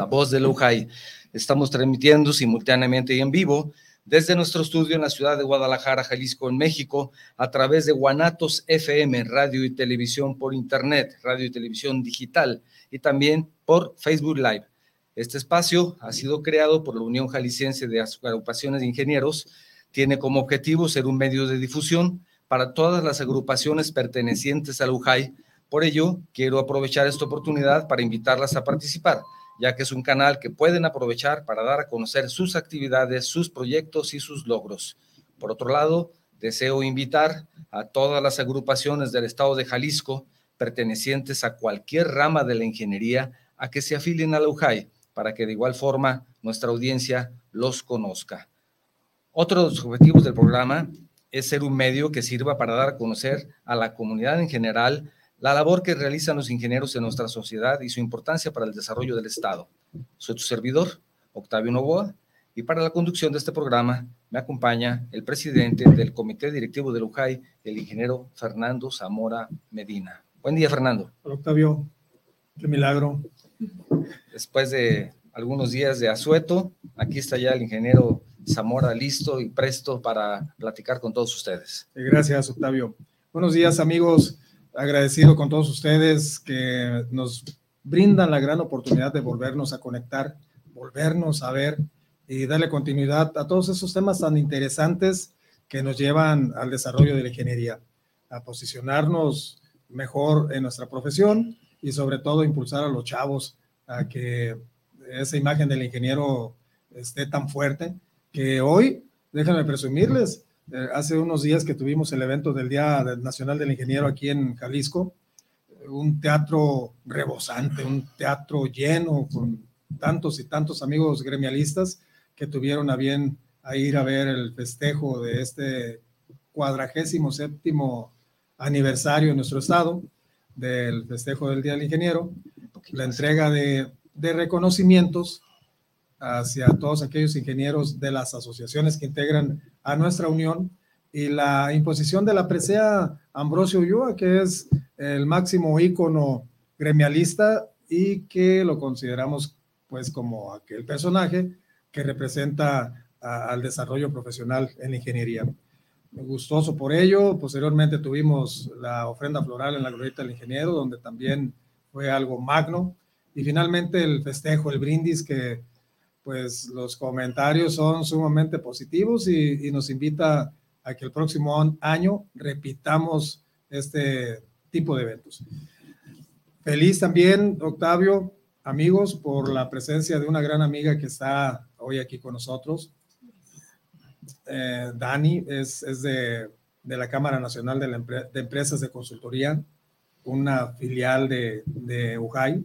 la voz de Lujay. Estamos transmitiendo simultáneamente y en vivo desde nuestro estudio en la ciudad de Guadalajara, Jalisco, en México, a través de Guanatos FM, radio y televisión por internet, radio y televisión digital, y también por Facebook Live. Este espacio ha sido creado por la Unión Jalisciense de Agrupaciones de Ingenieros. Tiene como objetivo ser un medio de difusión para todas las agrupaciones pertenecientes al UJAI. Por ello, quiero aprovechar esta oportunidad para invitarlas a participar ya que es un canal que pueden aprovechar para dar a conocer sus actividades, sus proyectos y sus logros. Por otro lado, deseo invitar a todas las agrupaciones del estado de Jalisco pertenecientes a cualquier rama de la ingeniería a que se afilien a la UJAI para que de igual forma nuestra audiencia los conozca. Otro de los objetivos del programa es ser un medio que sirva para dar a conocer a la comunidad en general la labor que realizan los ingenieros en nuestra sociedad y su importancia para el desarrollo del Estado. Soy tu servidor, Octavio Novoa, y para la conducción de este programa me acompaña el presidente del Comité Directivo del UJAI, el ingeniero Fernando Zamora Medina. Buen día, Fernando. Hola, Octavio. Qué milagro. Después de algunos días de asueto, aquí está ya el ingeniero Zamora listo y presto para platicar con todos ustedes. Gracias, Octavio. Buenos días, amigos agradecido con todos ustedes que nos brindan la gran oportunidad de volvernos a conectar, volvernos a ver y darle continuidad a todos esos temas tan interesantes que nos llevan al desarrollo de la ingeniería, a posicionarnos mejor en nuestra profesión y sobre todo impulsar a los chavos a que esa imagen del ingeniero esté tan fuerte que hoy, déjenme presumirles, eh, hace unos días que tuvimos el evento del Día Nacional del Ingeniero aquí en Jalisco, un teatro rebosante, un teatro lleno con tantos y tantos amigos gremialistas que tuvieron a bien a ir a ver el festejo de este cuadragésimo séptimo aniversario en nuestro estado del festejo del Día del Ingeniero, la entrega de, de reconocimientos hacia todos aquellos ingenieros de las asociaciones que integran a nuestra unión y la imposición de la presea Ambrosio Ulloa, que es el máximo ícono gremialista y que lo consideramos pues como aquel personaje que representa al desarrollo profesional en la ingeniería. Gustoso por ello, posteriormente tuvimos la ofrenda floral en la glorieta del ingeniero, donde también fue algo magno, y finalmente el festejo, el brindis que pues los comentarios son sumamente positivos y, nos invita a que el próximo año repitamos este tipo de eventos. Feliz también, Octavio, amigos, por la presencia de una gran amiga que está hoy aquí con nosotros. Eh, Dani es, de, la Cámara Nacional de, Empresas de Consultoría, una filial de, de UJAI,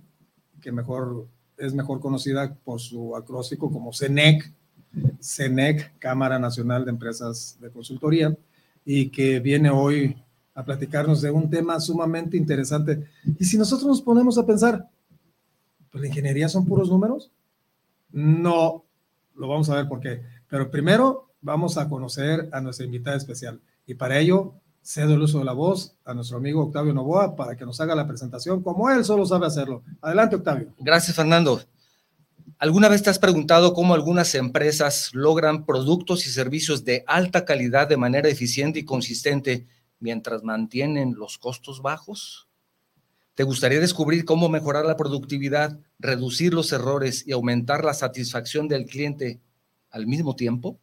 que mejor es mejor conocida por su acróstico como CENEC, CENEC, Cámara Nacional de Empresas de Consultoría, y que viene hoy a platicarnos de un tema sumamente interesante. Y si nosotros nos ponemos a pensar, ¿pues la ingeniería son puros números? No, lo vamos a ver por qué. Pero primero vamos a conocer a nuestra invitada especial. Y para ello cedo el uso de la voz a nuestro amigo Octavio Novoa para que nos haga la presentación como él solo sabe hacerlo. Adelante, Octavio. Gracias, Fernando. ¿Alguna vez te has preguntado cómo algunas empresas logran productos y servicios de alta calidad de manera eficiente y consistente mientras mantienen los costos bajos? ¿Te gustaría descubrir cómo mejorar la productividad, reducir los errores y aumentar la satisfacción del cliente al mismo tiempo?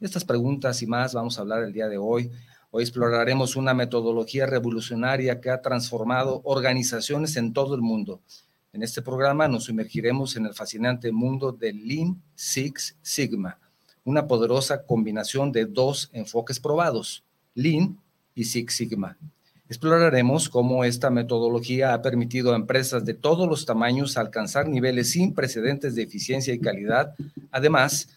Estas preguntas y más vamos a hablar el día de hoy Hoy exploraremos una metodología revolucionaria que ha transformado organizaciones en todo el mundo. En este programa nos sumergiremos en el fascinante mundo del Lean Six Sigma, una poderosa combinación de dos enfoques probados, Lean y Six Sigma. Exploraremos cómo esta metodología ha permitido a empresas de todos los tamaños alcanzar niveles sin precedentes de eficiencia y calidad. Además,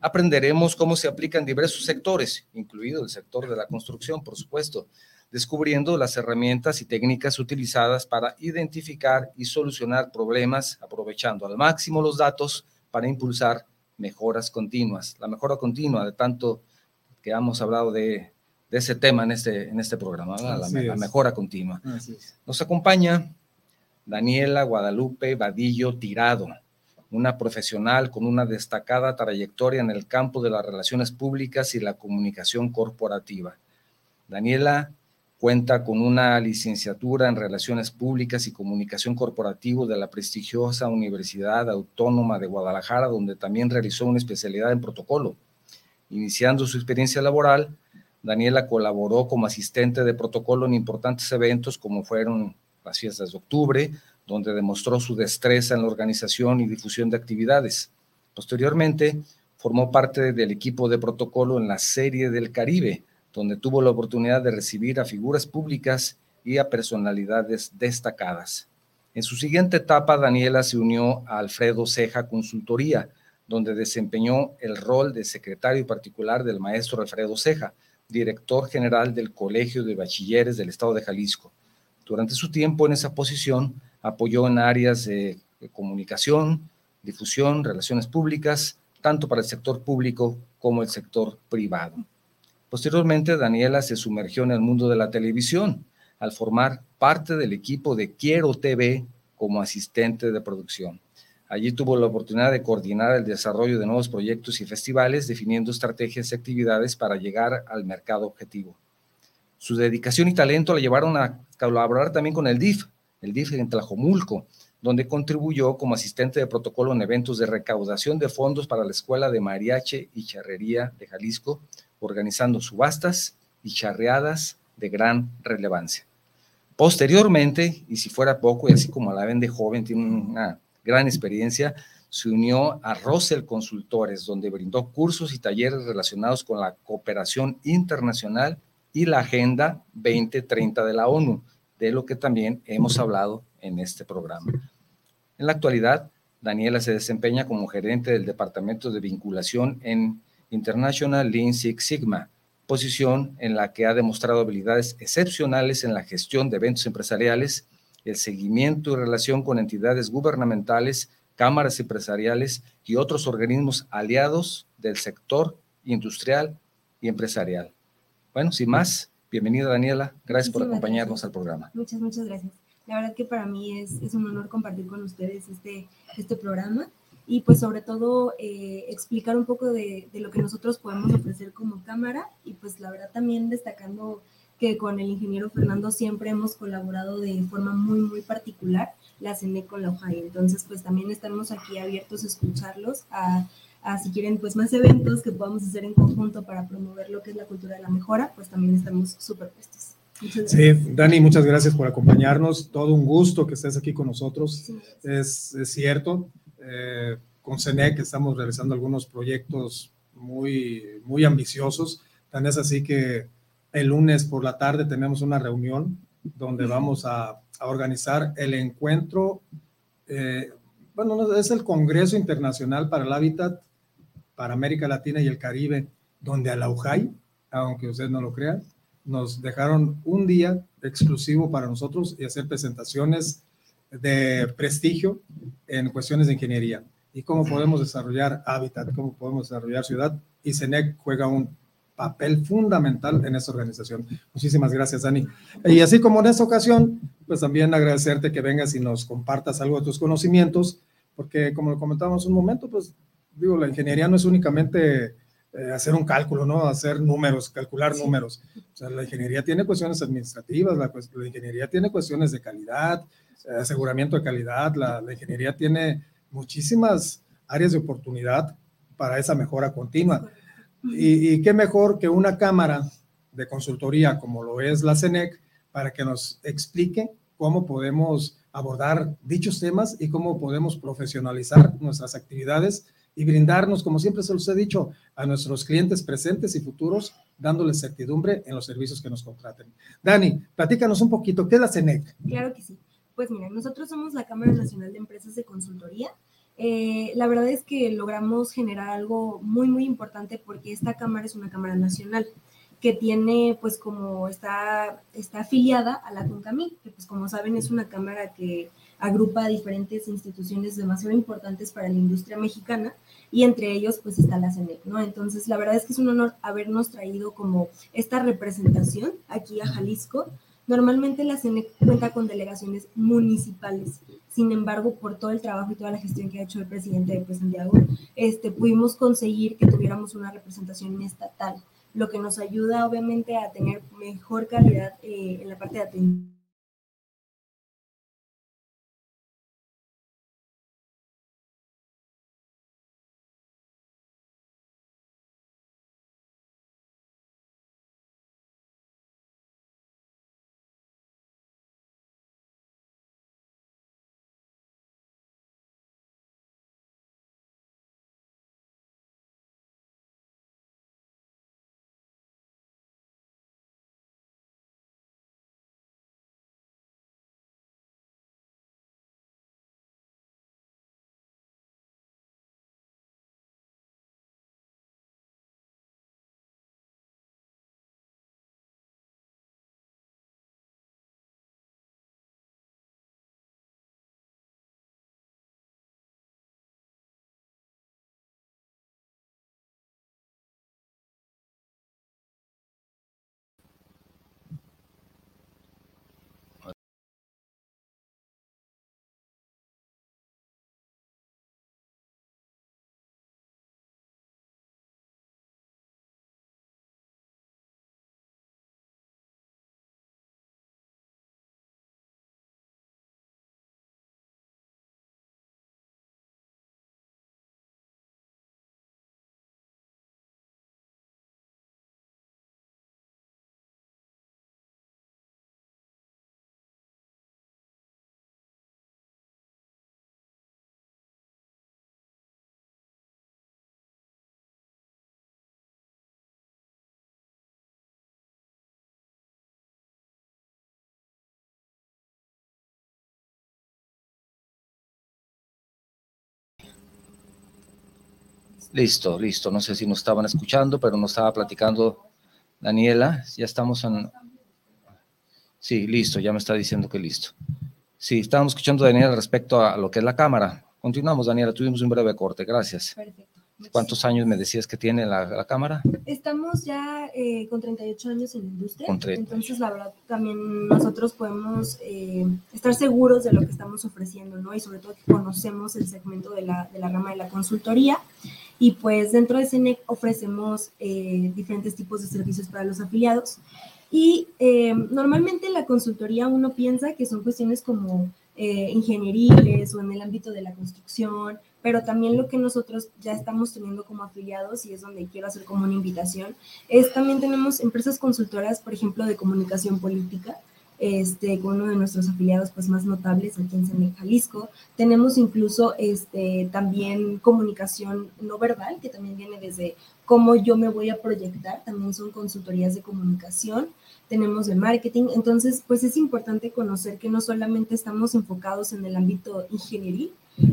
aprenderemos cómo se aplica en diversos sectores, incluido el sector de la construcción, por supuesto, descubriendo las herramientas y técnicas utilizadas para identificar y solucionar problemas, aprovechando al máximo los datos para impulsar mejoras continuas. La mejora continua de tanto que hemos hablado de de ese tema en este, en este programa, la, mejora continua. Nos acompaña Daniela Guadalupe Vadillo Tirado, una profesional con una destacada trayectoria en el campo de las relaciones públicas y la comunicación corporativa. Daniela cuenta con una licenciatura en Relaciones Públicas y Comunicación Corporativo de la prestigiosa Universidad Autónoma de Guadalajara, donde también realizó una especialidad en protocolo. Iniciando su experiencia laboral, Daniela colaboró como asistente de protocolo en importantes eventos como fueron las fiestas de octubre, donde demostró su destreza en la organización y difusión de actividades. Posteriormente, formó parte del equipo de protocolo en la Serie del Caribe, donde tuvo la oportunidad de recibir a figuras públicas y a personalidades destacadas. En su siguiente etapa, Daniela se unió a Alfredo Ceja Consultoría, donde desempeñó el rol de secretario particular del maestro Alfredo Ceja, director general del Colegio de Bachilleres del Estado de Jalisco. Durante su tiempo en esa posición, apoyó en áreas de, comunicación, difusión, relaciones públicas, tanto para el sector público como el sector privado. Posteriormente, Daniela se sumergió en el mundo de la televisión al formar parte del equipo de Quiero TV como asistente de producción. Allí tuvo la oportunidad de coordinar el desarrollo de nuevos proyectos y festivales, definiendo estrategias y actividades para llegar al mercado objetivo. Su dedicación y talento la llevaron a colaborar también con el DIF, el DIF en Tlajomulco, donde contribuyó como asistente de protocolo en eventos de recaudación de fondos para la Escuela de Mariache y Charrería de Jalisco, organizando subastas y charreadas de gran relevancia. Posteriormente, y si fuera poco, y así como la ven de joven, tiene una gran experiencia, se unió a Russell Consultores, donde brindó cursos y talleres relacionados con la cooperación internacional y la Agenda 2030 de la ONU, de lo que también hemos hablado en este programa. En la actualidad, Daniela se desempeña como gerente del Departamento de Vinculación en International Lean Six Sigma, posición en la que ha demostrado habilidades excepcionales en la gestión de eventos empresariales, el seguimiento y relación con entidades gubernamentales, cámaras empresariales y otros organismos aliados del sector industrial y empresarial. Bueno, sin más, bienvenida Daniela, gracias por acompañarnos al programa. Muchas, muchas gracias. La verdad que para mí es, es un honor compartir con ustedes este, este programa y pues sobre todo eh, explicar un poco de, de, lo que nosotros podemos ofrecer como cámara y pues la verdad también destacando que con el ingeniero Fernando siempre hemos colaborado de forma muy, muy particular, la CENE con la OJAI. Entonces pues también estamos aquí abiertos a escucharlos, a, si quieren pues más eventos que podamos hacer en conjunto para promover lo que es la cultura de la mejora, pues también estamos súper puestos. Sí, Dani, muchas gracias por acompañarnos. Todo un gusto que estés aquí con nosotros. Sí, es, es, cierto, eh, con CENEC estamos realizando algunos proyectos muy, muy ambiciosos. Tan es así que el lunes por la tarde tenemos una reunión donde vamos a, a organizar el encuentro, eh, bueno, es el Congreso Internacional para el Hábitat para América Latina y el Caribe, donde a la UJAI, aunque usted no lo crea, nos dejaron un día exclusivo para nosotros y hacer presentaciones de prestigio en cuestiones de ingeniería y cómo podemos desarrollar hábitat, cómo podemos desarrollar ciudad. Y CENEC juega un papel fundamental en esta organización. Muchísimas gracias, Dani. Y así como en esta ocasión, pues también agradecerte que vengas y nos compartas algo de tus conocimientos, porque como lo comentábamos un momento, pues digo, la ingeniería no es únicamente eh, hacer un cálculo, ¿no? Hacer números, calcular números. O sea, la ingeniería tiene cuestiones administrativas, la, la ingeniería tiene cuestiones de calidad, eh, aseguramiento de calidad, la, la, ingeniería tiene muchísimas áreas de oportunidad para esa mejora continua. Y, y, qué mejor que una cámara de consultoría como lo es la CENEC para que nos explique cómo podemos abordar dichos temas y cómo podemos profesionalizar nuestras actividades y brindarnos, como siempre se los he dicho, a nuestros clientes presentes y futuros, dándoles certidumbre en los servicios que nos contraten. Dani, platícanos un poquito, ¿qué es la CENEC? Claro que sí. Pues miren, nosotros somos la Cámara Nacional de Empresas de Consultoría. Eh, la verdad es que logramos generar algo muy, muy importante porque esta cámara es una cámara nacional que tiene, pues como está, está afiliada a la CONCAMI, que pues como saben es una cámara que agrupa diferentes instituciones demasiado importantes para la industria mexicana y entre ellos pues está la CENEC, ¿no? Entonces la verdad es que es un honor habernos traído como esta representación aquí a Jalisco Normalmente la CENEC cuenta con delegaciones municipales. Sin embargo, por todo el trabajo y toda la gestión que ha hecho el presidente de pues, Santiago, este, pudimos conseguir que tuviéramos una representación estatal, lo que nos ayuda obviamente a tener mejor calidad eh, en la parte de atención Listo, listo. No sé si nos estaban escuchando, pero nos estaba platicando Daniela. Ya estamos en... Sí, listo, ya me está diciendo que listo. Sí, estábamos escuchando a Daniela respecto a lo que es la cámara. Continuamos, Daniela, tuvimos un breve corte, gracias. Perfecto. ¿Cuántos años me decías que tiene la, cámara? Estamos ya eh, con 38 años en la industria. Entonces, la verdad, también nosotros podemos eh, estar seguros de lo que estamos ofreciendo, ¿no? Y sobre todo que conocemos el segmento de la, de la rama de la consultoría. Y pues dentro de CENEC ofrecemos eh, diferentes tipos de servicios para los afiliados. Y normalmente en la consultoría uno piensa que son cuestiones como ingenieriles o en el ámbito de la construcción, pero también lo que nosotros ya estamos teniendo como afiliados, y es donde quiero hacer como una invitación, es también tenemos empresas consultoras, por ejemplo, de comunicación política, este, con uno de nuestros afiliados pues, más notables aquí en Jalisco. Tenemos incluso este, también comunicación no verbal, que también viene desde cómo yo me voy a proyectar, también son consultorías de comunicación, tenemos de marketing, entonces pues es importante conocer que no solamente estamos enfocados en el ámbito ingeniería,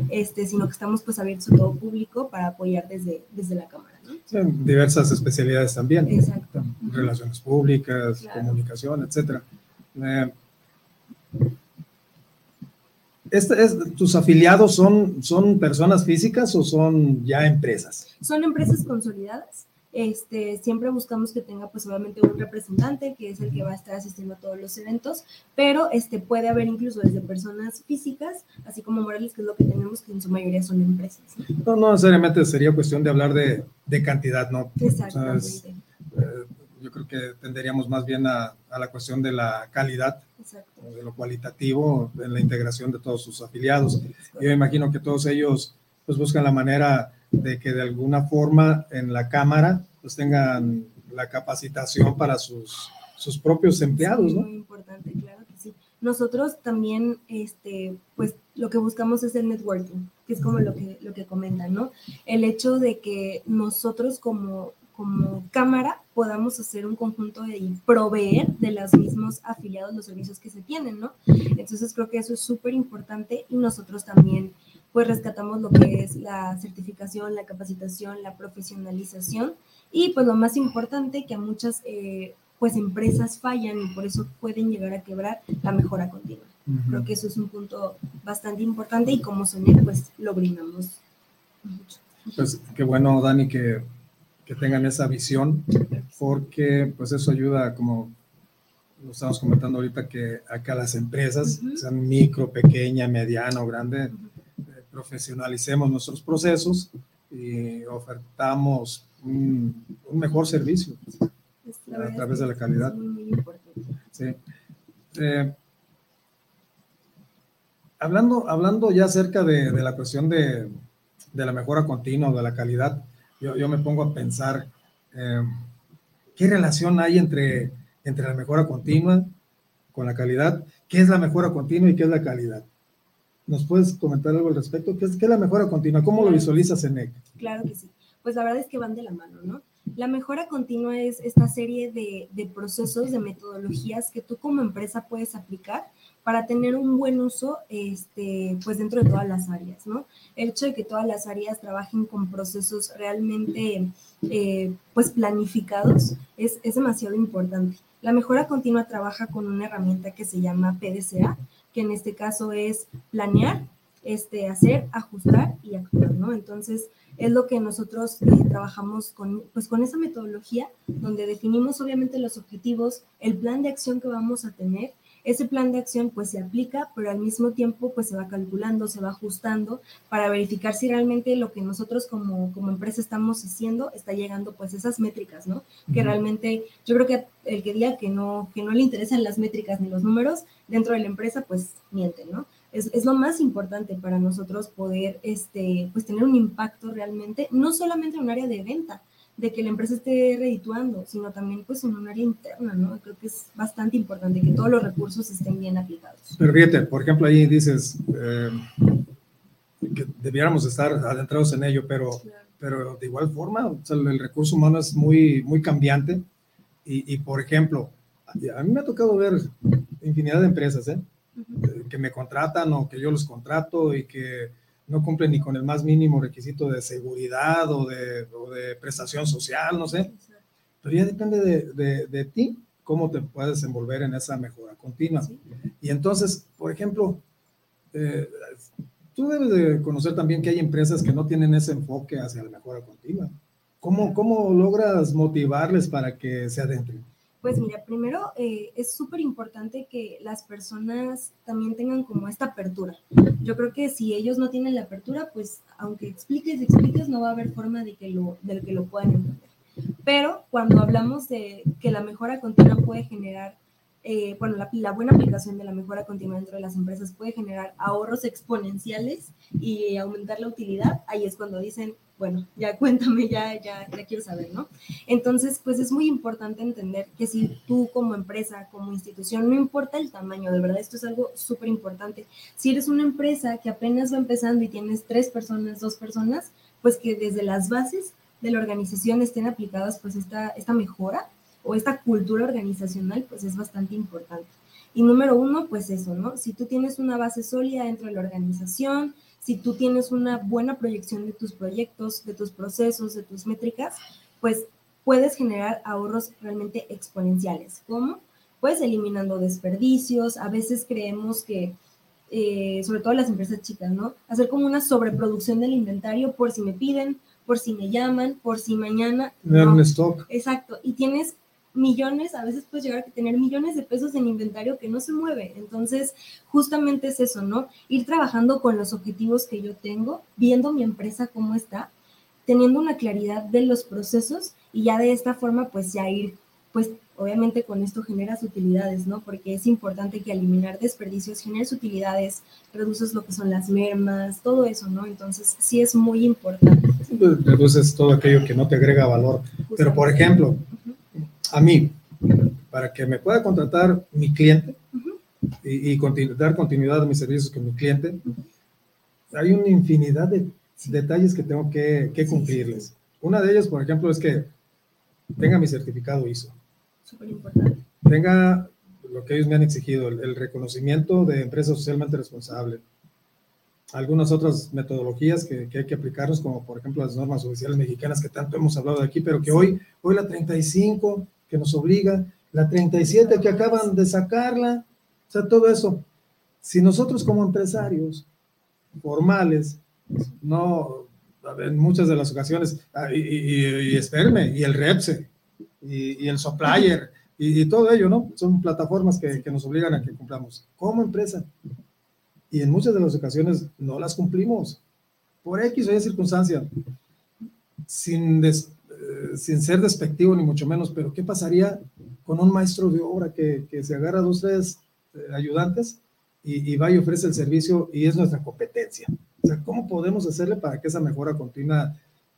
este, sino que estamos pues abiertos a todo público para apoyar desde, desde la Cámara. ¿no? diversas especialidades también. Exacto. Relaciones públicas, comunicación, etcétera. Eh, este es, ¿Tus afiliados son, son personas físicas o son ya empresas? Son empresas consolidadas este, siempre buscamos que tenga pues obviamente un representante que es el que va a estar asistiendo a todos los eventos, pero este, puede haber incluso desde personas físicas, así como morales, que es lo que tenemos, que en su mayoría son empresas. No, no necesariamente sería cuestión de hablar de, de cantidad, ¿no? Exactamente. Eh, yo creo que tenderíamos más bien a, a la cuestión de la calidad, de lo cualitativo, en la integración de todos sus afiliados. Yo imagino que todos ellos pues buscan la manera de que de alguna forma en la Cámara pues tengan la capacitación para sus, sus propios empleados, ¿no? Muy importante, claro que sí. Nosotros también, este, pues lo que buscamos es el networking, que es como lo que, lo que comentan, ¿no? El hecho de que nosotros como, como cámara podamos hacer un conjunto de proveer de los mismos afiliados los servicios que se tienen, ¿no? Entonces creo que eso es súper importante y nosotros también pues rescatamos lo que es la certificación, la capacitación, la profesionalización y pues lo más importante que a muchas eh, pues empresas fallan y por eso pueden llegar a quebrar la mejora continua. Creo que eso es un punto bastante importante y como SONET pues lo brindamos mucho. Pues qué bueno, Dani, que, que tengan esa visión, porque pues eso ayuda, como lo estamos comentando ahorita que acá las empresas, sean micro, pequeña, mediana o grande, eh, profesionalicemos nuestros procesos y ofertamos un, mejor servicio a través de la calidad. Sí. Eh, hablando, hablando ya acerca de, de la cuestión de, de, la mejora continua, de la calidad, yo, yo me pongo a pensar eh, qué relación hay entre, entre la mejora continua con la calidad, qué es la mejora continua y qué es la calidad. ¿Nos puedes comentar algo al respecto? ¿Qué es, qué es la mejora continua? ¿Cómo lo visualizas en EC? Claro que sí. Pues la verdad es que van de la mano, ¿no? La mejora continua es esta serie de, de procesos, de metodologías que tú como empresa puedes aplicar para tener un buen uso este, pues dentro de todas las áreas, ¿no? El hecho de que todas las áreas trabajen con procesos realmente eh, pues planificados es, es demasiado importante. La mejora continua trabaja con una herramienta que se llama PDCA, que en este caso es planear, este, hacer, ajustar y actuar, ¿no? Entonces, es lo que nosotros eh, trabajamos con, pues, con esa metodología, donde definimos obviamente los objetivos, el plan de acción que vamos a tener ese plan de acción pues se aplica, pero al mismo tiempo pues se va calculando, se va ajustando para verificar si realmente lo que nosotros como, como empresa estamos haciendo está llegando pues esas métricas, ¿no? Que realmente yo creo que el que diga que no, que no le interesan las métricas ni los números dentro de la empresa pues miente, ¿no? Es, es, lo más importante para nosotros poder este, pues tener un impacto realmente, no solamente en un área de venta, de que la empresa esté redituando, sino también pues en un área interna, ¿no? Creo que es bastante importante que todos los recursos estén bien aplicados. Pero fíjate, por ejemplo, ahí dices eh, que debiéramos estar adentrados en ello, pero, pero de igual forma, el recurso humano es muy, muy cambiante y, y, por ejemplo, a mí me ha tocado ver infinidad de empresas, ¿eh? Que me contratan o que yo los contrato y que no cumple ni con el más mínimo requisito de seguridad o de, de prestación social, no sé. Pero ya depende de, de, ti cómo te puedes envolver en esa mejora continua. Y entonces, por ejemplo, eh, tú debes de conocer también que hay empresas que no tienen ese enfoque hacia la mejora continua. ¿Cómo, cómo logras motivarles para que se adentren? Pues mira, primero eh, es súper importante que las personas también tengan como esta apertura. Yo creo que si ellos no tienen la apertura, pues aunque expliques expliques, no va a haber forma de que lo, de que lo puedan entender. Pero cuando hablamos de que la mejora continua puede generar, eh, bueno, la, la, buena aplicación de la mejora continua dentro de las empresas puede generar ahorros exponenciales y aumentar la utilidad, ahí es cuando dicen, bueno, ya cuéntame, ya, ya, quiero saber, ¿no? Entonces, pues es muy importante entender que si tú como empresa, como institución, no importa el tamaño, de verdad, esto es algo súper importante. Si eres una empresa que apenas va empezando y tienes tres personas, dos personas, pues que desde las bases de la organización estén aplicadas, pues esta, esta mejora o esta cultura organizacional, pues es bastante importante. Y número uno, pues eso, ¿no? Si tú tienes una base sólida dentro de la organización, si tú tienes una buena proyección de tus proyectos, de tus procesos, de tus métricas, pues puedes generar ahorros realmente exponenciales. ¿Cómo? Pues eliminando desperdicios. A veces creemos que, eh, sobre todo las empresas chicas, ¿no? Hacer como una sobreproducción del inventario por si me piden, por si me llaman, por si mañana. No. stock. Exacto. Y tienes millones, a veces puedes llegar a tener millones de pesos en inventario que no se mueve. Entonces, justamente es eso, ¿no? Ir trabajando con los objetivos que yo tengo, viendo mi empresa cómo está, teniendo una claridad de los procesos y ya de esta forma, pues ya ir, pues obviamente con esto generas utilidades, ¿no? Porque es importante que eliminar desperdicios generes utilidades, reduces lo que son las mermas, todo eso, ¿no? Entonces, sí es muy importante. Reduces todo aquello que no te agrega valor. Pero, por ejemplo, a mí, para que me pueda contratar mi cliente y, dar continuidad a mis servicios con mi cliente, hay una infinidad de detalles que tengo que, cumplirles. Una de ellas, por ejemplo, es que tenga mi certificado ISO. Súper importante. Tenga lo que ellos me han exigido, el, reconocimiento de empresa socialmente responsable. Algunas otras metodologías que, hay que aplicarnos, como por ejemplo las normas oficiales mexicanas que tanto hemos hablado de aquí, pero que hoy, hoy la 35 que nos obliga, la 37 que acaban de sacarla, o sea, todo eso. Si nosotros como empresarios formales, no, en muchas de las ocasiones, ah, y, y, y, y el REPSE, y, el supplier, Y, todo ello, ¿no? Son plataformas que, que, nos obligan a que cumplamos como empresa. Y en muchas de las ocasiones no las cumplimos por X o Y circunstancia, sin, eh, sin ser despectivo ni mucho menos, pero ¿qué pasaría con un maestro de obra que, que se agarra a dos, tres eh, ayudantes y, y, va y ofrece el servicio y es nuestra competencia? O sea, ¿cómo podemos hacerle para que esa mejora continua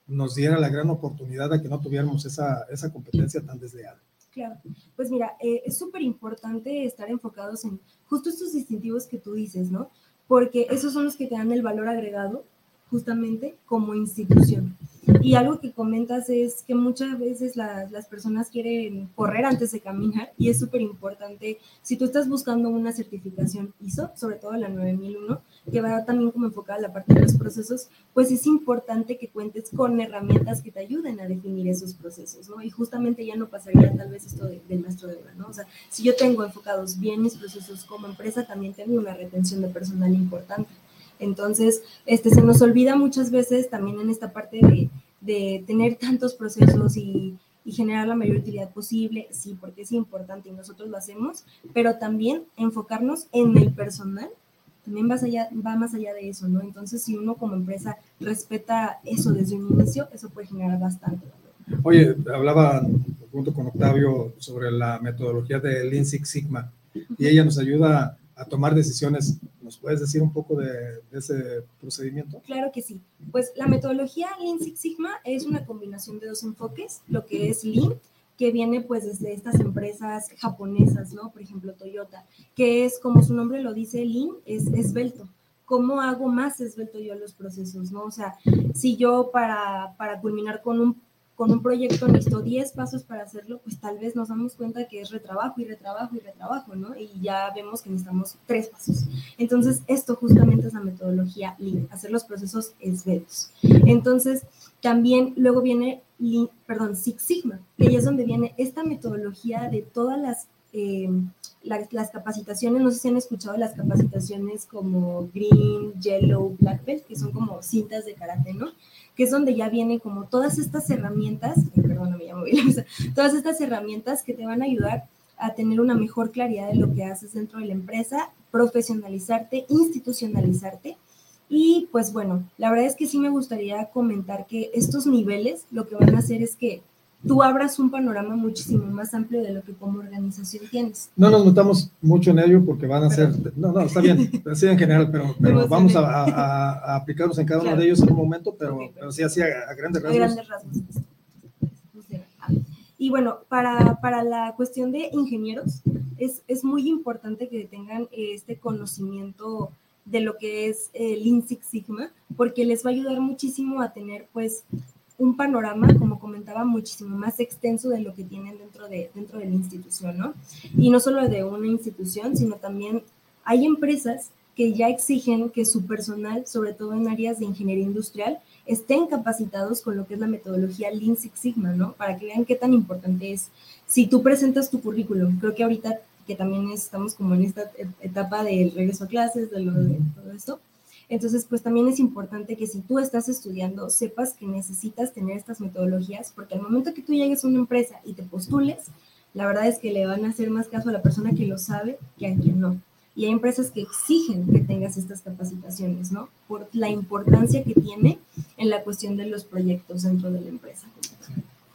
nos diera la gran oportunidad de que no tuviéramos esa, esa competencia tan desleal? Claro, pues mira, eh, es súper importante estar enfocados en justo estos distintivos que tú dices, ¿no? Porque esos son los que te dan el valor agregado justamente como institución. Y algo que comentas es que muchas veces las personas quieren correr antes de caminar y es súper importante, si tú estás buscando una certificación ISO, sobre todo la 9001, que va también como enfocada a la parte de los procesos, pues es importante que cuentes con herramientas que te ayuden a definir esos procesos, ¿no? Y justamente ya no pasaría tal vez esto del maestro de obra, ¿no? O sea, si yo tengo enfocados bien mis procesos como empresa, también tengo una retención de personal importante. Entonces, este, se nos olvida muchas veces también en esta parte de, de tener tantos procesos y, y, generar la mayor utilidad posible, sí, porque es importante y nosotros lo hacemos, pero también enfocarnos en el personal también va, allá, va más allá de eso, ¿no? Entonces, si uno como empresa respeta eso desde un inicio, eso puede generar bastante. Oye, hablaba junto con Octavio sobre la metodología de Lean Six Sigma y ella nos ayuda a tomar decisiones. ¿Nos puedes decir un poco de, ese procedimiento? Claro que sí. Pues la metodología Lean Six Sigma es una combinación de dos enfoques, lo que es Lean, que viene pues desde estas empresas japonesas, ¿no? Por ejemplo, Toyota, que es como su nombre lo dice, Lean, es esbelto. ¿Cómo hago más esbelto yo los procesos, no? O sea, si yo para, para culminar con un con un proyecto necesito 10 pasos para hacerlo, pues tal vez nos damos cuenta que es retrabajo y retrabajo y retrabajo, ¿no? Y ya vemos que necesitamos tres pasos. Entonces, esto justamente es la metodología Lean, hacer los procesos esbeltos. Entonces, también luego viene, perdón, Six Sigma, que es donde viene esta metodología de todas las, eh, las, capacitaciones, no sé si han escuchado las capacitaciones como Green, Yellow, Black Belt, que son como cintas de karate, ¿no? que es donde ya vienen como todas estas herramientas, perdón, me llamo todas estas herramientas que te van a ayudar a tener una mejor claridad de lo que haces dentro de la empresa, profesionalizarte, institucionalizarte. Y pues bueno, la verdad es que sí me gustaría comentar que estos niveles lo que van a hacer es que tú abras un panorama muchísimo más amplio de lo que como organización tienes. No nos notamos mucho en ello porque van a ser, no, no, está bien, así en general, pero, pero vamos a, a, aplicarnos en cada uno de ellos en un momento, pero, pero sí así a, grandes rasgos. A grandes rasgos. Y bueno, para, para, la cuestión de ingenieros, es, es, muy importante que tengan este conocimiento de lo que es el Six Sigma, porque les va a ayudar muchísimo a tener pues un panorama, como comentaba, muchísimo más extenso de lo que tienen dentro de, dentro de la institución, ¿no? Y no solo de una institución, sino también hay empresas que ya exigen que su personal, sobre todo en áreas de ingeniería industrial, estén capacitados con lo que es la metodología Lean Six Sigma, ¿no? Para que vean qué tan importante es. Si tú presentas tu currículum, creo que ahorita que también estamos como en esta etapa del regreso a clases, de, lo, de todo esto, entonces, pues también es importante que si tú estás estudiando, sepas que necesitas tener estas metodologías, porque al momento que tú llegues a una empresa y te postules, la verdad es que le van a hacer más caso a la persona que lo sabe que a quien no. Y hay empresas que exigen que tengas estas capacitaciones, ¿no? Por la importancia que tiene en la cuestión de los proyectos dentro de la empresa.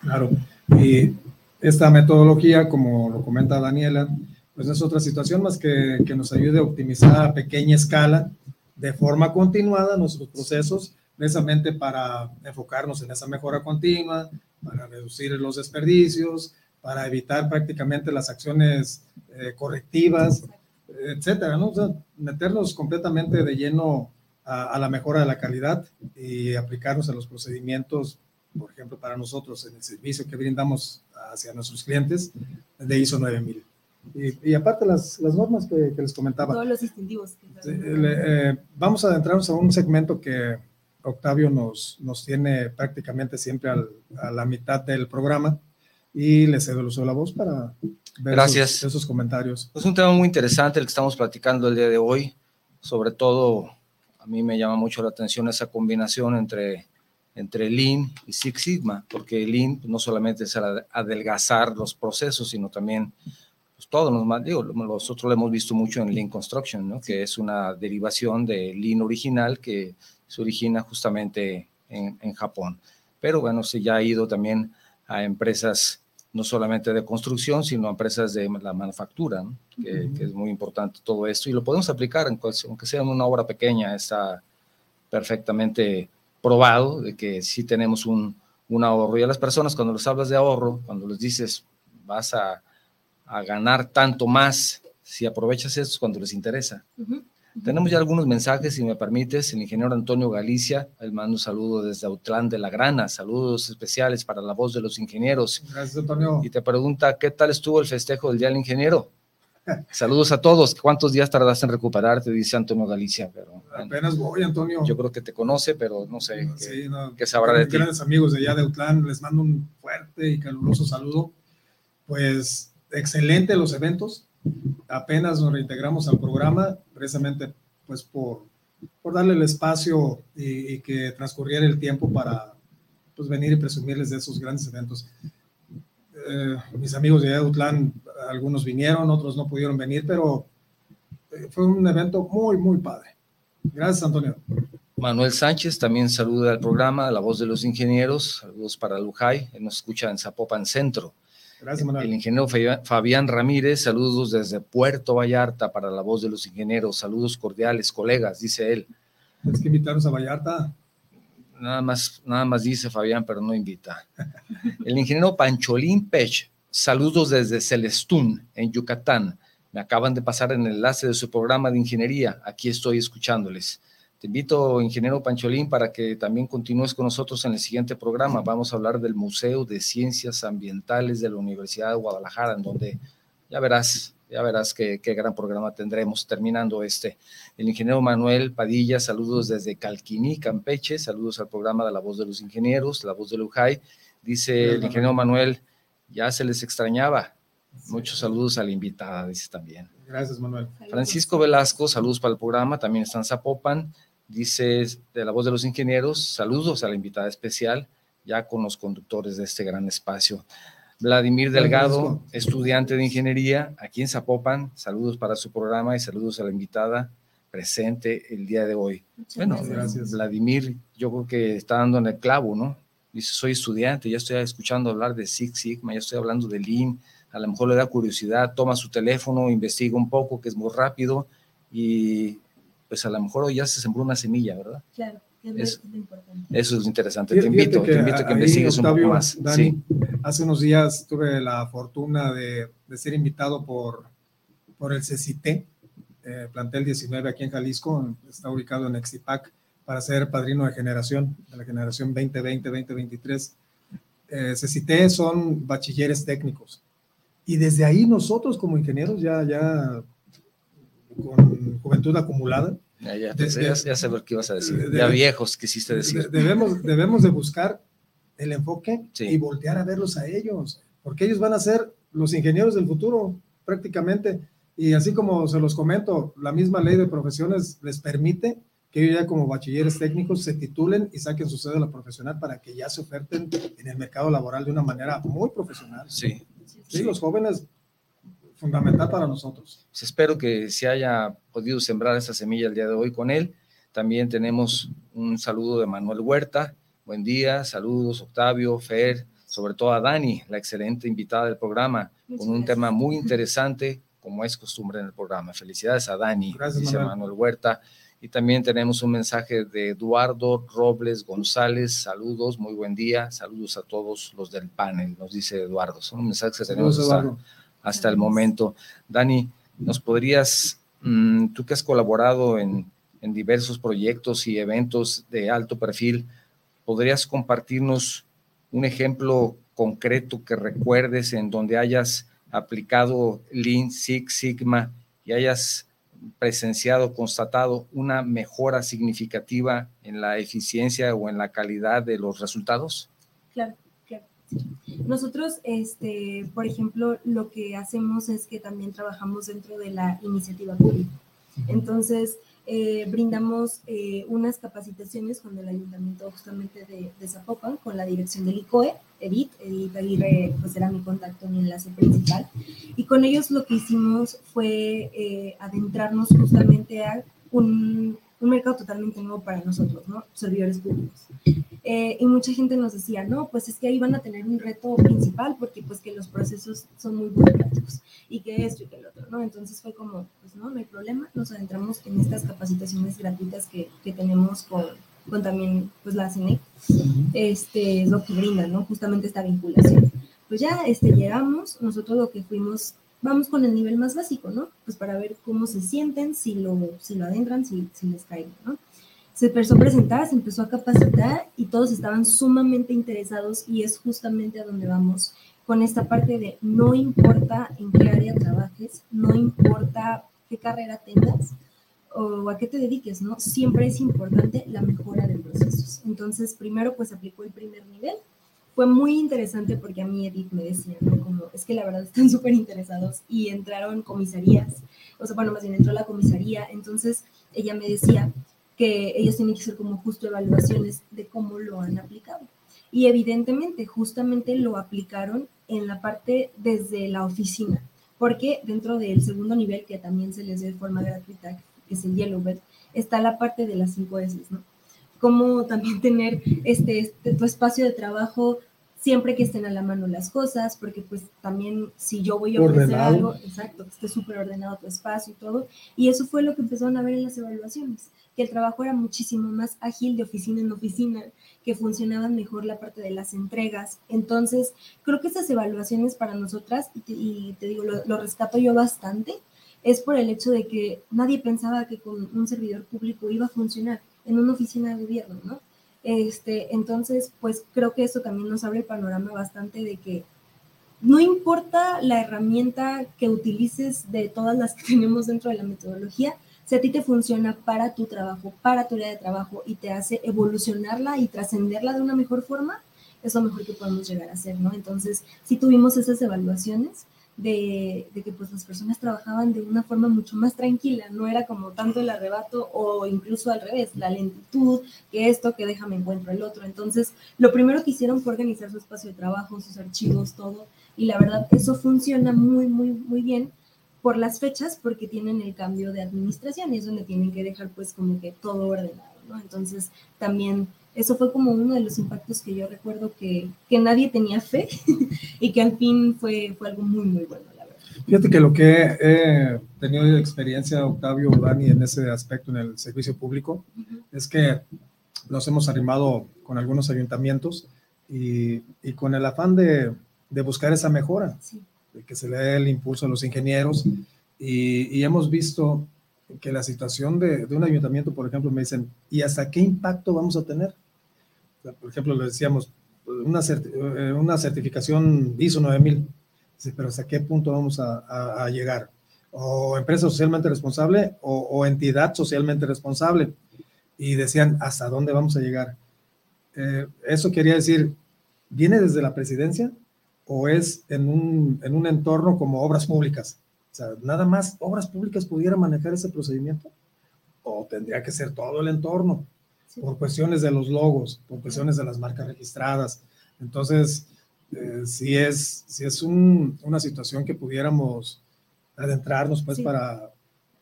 Claro. Y esta metodología, como lo comenta Daniela, pues es otra situación más que, que nos ayude a optimizar a pequeña escala de forma continuada nuestros procesos, precisamente para enfocarnos en esa mejora continua, para reducir los desperdicios, para evitar prácticamente las acciones eh, correctivas, etcétera, ¿no? O sea, meternos completamente de lleno a, la mejora de la calidad y aplicarnos a los procedimientos, por ejemplo, para nosotros en el servicio que brindamos hacia nuestros clientes de ISO 9000. Y, aparte las, las normas que, les comentaba. Todos los distintivos. Eh, vamos a adentrarnos a un segmento que Octavio nos, nos tiene prácticamente siempre a la mitad del programa y le cedo el uso de la voz para ver Gracias. Esos, comentarios. Es un tema muy interesante el que estamos platicando el día de hoy. Sobre todo, a mí me llama mucho la atención esa combinación entre entre Lean y Six Sigma, porque Lean no solamente es adelgazar los procesos, sino también pues, todos los más, digo, nosotros lo hemos visto mucho en Lean Construction, ¿no? que es una derivación de Lean original que se origina justamente en, en Japón. Pero bueno, se ya ha ido también a empresas no solamente de construcción, sino a empresas de la manufactura, que, es muy importante todo esto. Y lo podemos aplicar, en aunque sea en una obra pequeña, está perfectamente probado de que sí tenemos un, un ahorro. Y a las personas cuando les hablas de ahorro, cuando les dices vas a, a ganar tanto más si aprovechas esto cuando les interesa. Tenemos ya algunos mensajes, si me permites. El ingeniero Antonio Galicia, él manda un saludo desde Autlán de la Grana. Saludos especiales para la voz de los ingenieros. Gracias, Antonio. Y te pregunta, ¿qué tal estuvo el festejo del Día del Ingeniero? Saludos a todos. ¿Cuántos días tardaste en recuperarte? Dice Antonio Galicia. Pero, Apenas voy, Antonio. Yo creo que te conoce, pero no sé sí, qué, sabrá de ti. Grandes amigos de allá de Autlán, les mando un fuerte y caluroso saludo. Pues excelente los eventos apenas nos reintegramos al programa, precisamente pues por, por darle el espacio y, que transcurriera el tiempo para pues venir y presumirles de esos grandes eventos. Eh, mis amigos de Utlán, algunos vinieron, otros no pudieron venir, pero eh, fue un evento muy, muy padre. Gracias, Antonio. Manuel Sánchez también saluda al programa, La Voz de los Ingenieros. Saludos para Lujay, nos escucha en Zapopan Centro. Gracias, Manuel. El ingeniero Fabián Ramírez, saludos desde Puerto Vallarta para la voz de los ingenieros. Saludos cordiales, colegas, dice él. Tienes que invitarnos a Vallarta. Nada más, nada más dice Fabián, pero no invita. El ingeniero Pancholín Pech, saludos desde Celestún, en Yucatán. Me acaban de pasar en el enlace de su programa de ingeniería. Aquí estoy escuchándoles. Te invito, ingeniero Pancholín, para que también continúes con nosotros en el siguiente programa. Vamos a hablar del Museo de Ciencias Ambientales de la Universidad de Guadalajara, en donde ya verás, ya verás qué, gran programa tendremos terminando este. El ingeniero Manuel Padilla, saludos desde Calquiní, Campeche, saludos al programa de La Voz de los Ingenieros, La Voz de Lujay. Dice el ingeniero Manuel, ya se les extrañaba. Muchos saludos a la invitada, dice también. Gracias, Manuel. Francisco Velasco, saludos para el programa, también está en Zapopan dice de la voz de los ingenieros, saludos a la invitada especial, ya con los conductores de este gran espacio. Vladimir Delgado, estudiante de ingeniería aquí en Zapopan, saludos para su programa y saludos a la invitada presente el día de hoy. bueno, gracias. Vladimir, yo creo que está dando en el clavo, ¿no? Dice, soy estudiante, ya estoy escuchando hablar de Six Sigma, ya estoy hablando de Lean, a lo mejor le da curiosidad, toma su teléfono, investiga un poco, que es muy rápido, y pues a lo mejor hoy ya se sembró una semilla, ¿verdad? Claro. Eso, es importante. eso es interesante. Te invito, te invito a que investigues un poco más. sí. Hace unos días tuve la fortuna de, de ser invitado por, por el CCT, eh, plantel 19 aquí en Jalisco, está ubicado en Exipac, para ser padrino de generación, de la generación 2020-2023. Eh, CCT son bachilleres técnicos. Y desde ahí nosotros como ingenieros ya, ya con juventud acumulada. Ya, ya, ya, sé lo que ibas a decir. ya viejos quisiste decir. debemos, debemos de buscar el enfoque y voltear a verlos a ellos, porque ellos van a ser los ingenieros del futuro prácticamente. Y así como se los comento, la misma ley de profesiones les permite que ellos ya como bachilleres técnicos se titulen y saquen su cédula profesional para que ya se oferten en el mercado laboral de una manera muy profesional. Sí. Sí, los jóvenes fundamental para nosotros. Pues espero que se haya podido sembrar esa semilla el día de hoy con él. También tenemos un saludo de Manuel Huerta. Buen día, saludos Octavio, Fer, sobre todo a Dani, la excelente invitada del programa, con un tema muy interesante, como es costumbre en el programa. Felicidades a Dani, Gracias, dice Manuel. Huerta. Y también tenemos un mensaje de Eduardo Robles González. Saludos, muy buen día. Saludos a todos los del panel, nos dice Eduardo. Son mensajes que tenemos hasta el momento. Dani, ¿nos podrías, mm, tú que has colaborado en, en diversos proyectos y eventos de alto perfil, podrías compartirnos un ejemplo concreto que recuerdes en donde hayas aplicado Lean Six Sigma y hayas presenciado, constatado una mejora significativa en la eficiencia o en la calidad de los resultados? Claro. Nosotros, este, por ejemplo, lo que hacemos es que también trabajamos dentro de la iniciativa pública. Entonces, eh, brindamos eh, unas capacitaciones con el ayuntamiento justamente de, de, Zapopan, con la dirección del ICOE, Edith, Edith Aguirre, pues era mi contacto, mi enlace principal, y con ellos lo que hicimos fue eh, adentrarnos justamente a un, un mercado totalmente nuevo para nosotros, ¿no? Servidores públicos. Eh, y mucha gente nos decía, no, pues es que ahí van a tener un reto principal porque pues que los procesos son muy burocráticos y que esto y que el otro, ¿no? Entonces fue como, pues no, no hay problema, nos adentramos en estas capacitaciones gratuitas que, que tenemos con, con también pues la CNE, este, es lo que brinda, ¿no? Justamente esta vinculación. Pues ya este, llegamos, nosotros lo que fuimos vamos con el nivel más básico, ¿no? Pues para ver cómo se sienten, si lo, si lo adentran, si, si les cae, ¿no? Se empezó a presentar, se empezó a capacitar y todos estaban sumamente interesados y es justamente a donde vamos con esta parte de no importa en qué área trabajes, no importa qué carrera tengas o a qué te dediques, ¿no? Siempre es importante la mejora de procesos. Entonces, primero pues aplicó el primer nivel, fue muy interesante porque a mí Edith me decía, ¿no? Como, es que la verdad están súper interesados y entraron comisarías, o sea, bueno, más bien entró la comisaría, entonces ella me decía que ellos tienen que hacer como justo evaluaciones de cómo lo han aplicado. Y evidentemente, justamente lo aplicaron en la parte desde la oficina, porque dentro del segundo nivel, que también se les dio de forma gratuita, que es el Yellow Bed, está la parte de las cinco S, ¿no? cómo también tener este, este, tu espacio de trabajo siempre que estén a la mano las cosas, porque pues también si yo voy a ofrecer algo, exacto, que esté súper ordenado tu espacio y todo, y eso fue lo que empezaron a ver en las evaluaciones, que el trabajo era muchísimo más ágil de oficina en oficina, que funcionaban mejor la parte de las entregas. Entonces, creo que esas evaluaciones para nosotras, y te, digo, lo, lo rescato yo bastante, es por el hecho de que nadie pensaba que con un servidor público iba a funcionar en una oficina de gobierno, ¿no? Este, entonces, pues creo que eso también nos abre el panorama bastante de que no importa la herramienta que utilices de todas las que tenemos dentro de la metodología, si a ti te funciona para tu trabajo, para tu área de trabajo y te hace evolucionarla y trascenderla de una mejor forma, es lo mejor que podemos llegar a hacer, ¿no? Entonces, si tuvimos esas evaluaciones, de, que pues las personas trabajaban de una forma mucho más tranquila, no era como tanto el arrebato o incluso al revés, la lentitud, que esto, que déjame encuentro el otro. Entonces, lo primero que hicieron fue organizar su espacio de trabajo, sus archivos, todo, y la verdad eso funciona muy, muy, muy bien por las fechas, porque tienen el cambio de administración y es donde tienen que dejar pues como que todo ordenado, ¿no? Entonces, también eso fue como uno de los impactos que yo recuerdo que, que nadie tenía fe y que al fin fue, fue algo muy, muy bueno, la verdad. Fíjate que lo que he tenido experiencia, Octavio, Dani, en ese aspecto en el servicio público, es que nos hemos arrimado con algunos ayuntamientos y, y con el afán de, de buscar esa mejora, que se le dé el impulso a los ingenieros y, hemos visto que la situación de, un ayuntamiento, por ejemplo, me dicen, ¿y hasta qué impacto vamos a tener? por ejemplo, le decíamos, una, eh, una certificación ISO 9000, pero ¿hasta qué punto vamos a, llegar? O empresa socialmente responsable o, o, entidad socialmente responsable. Y decían, ¿hasta dónde vamos a llegar? Eh, eso quería decir, ¿viene desde la presidencia o es en un, en un entorno como obras públicas? O sea, nada más obras públicas pudiera manejar ese procedimiento o tendría que ser todo el entorno por cuestiones de los logos, por cuestiones de las marcas registradas. Entonces, eh, si es, si es un, una situación que pudiéramos adentrarnos pues sí. para,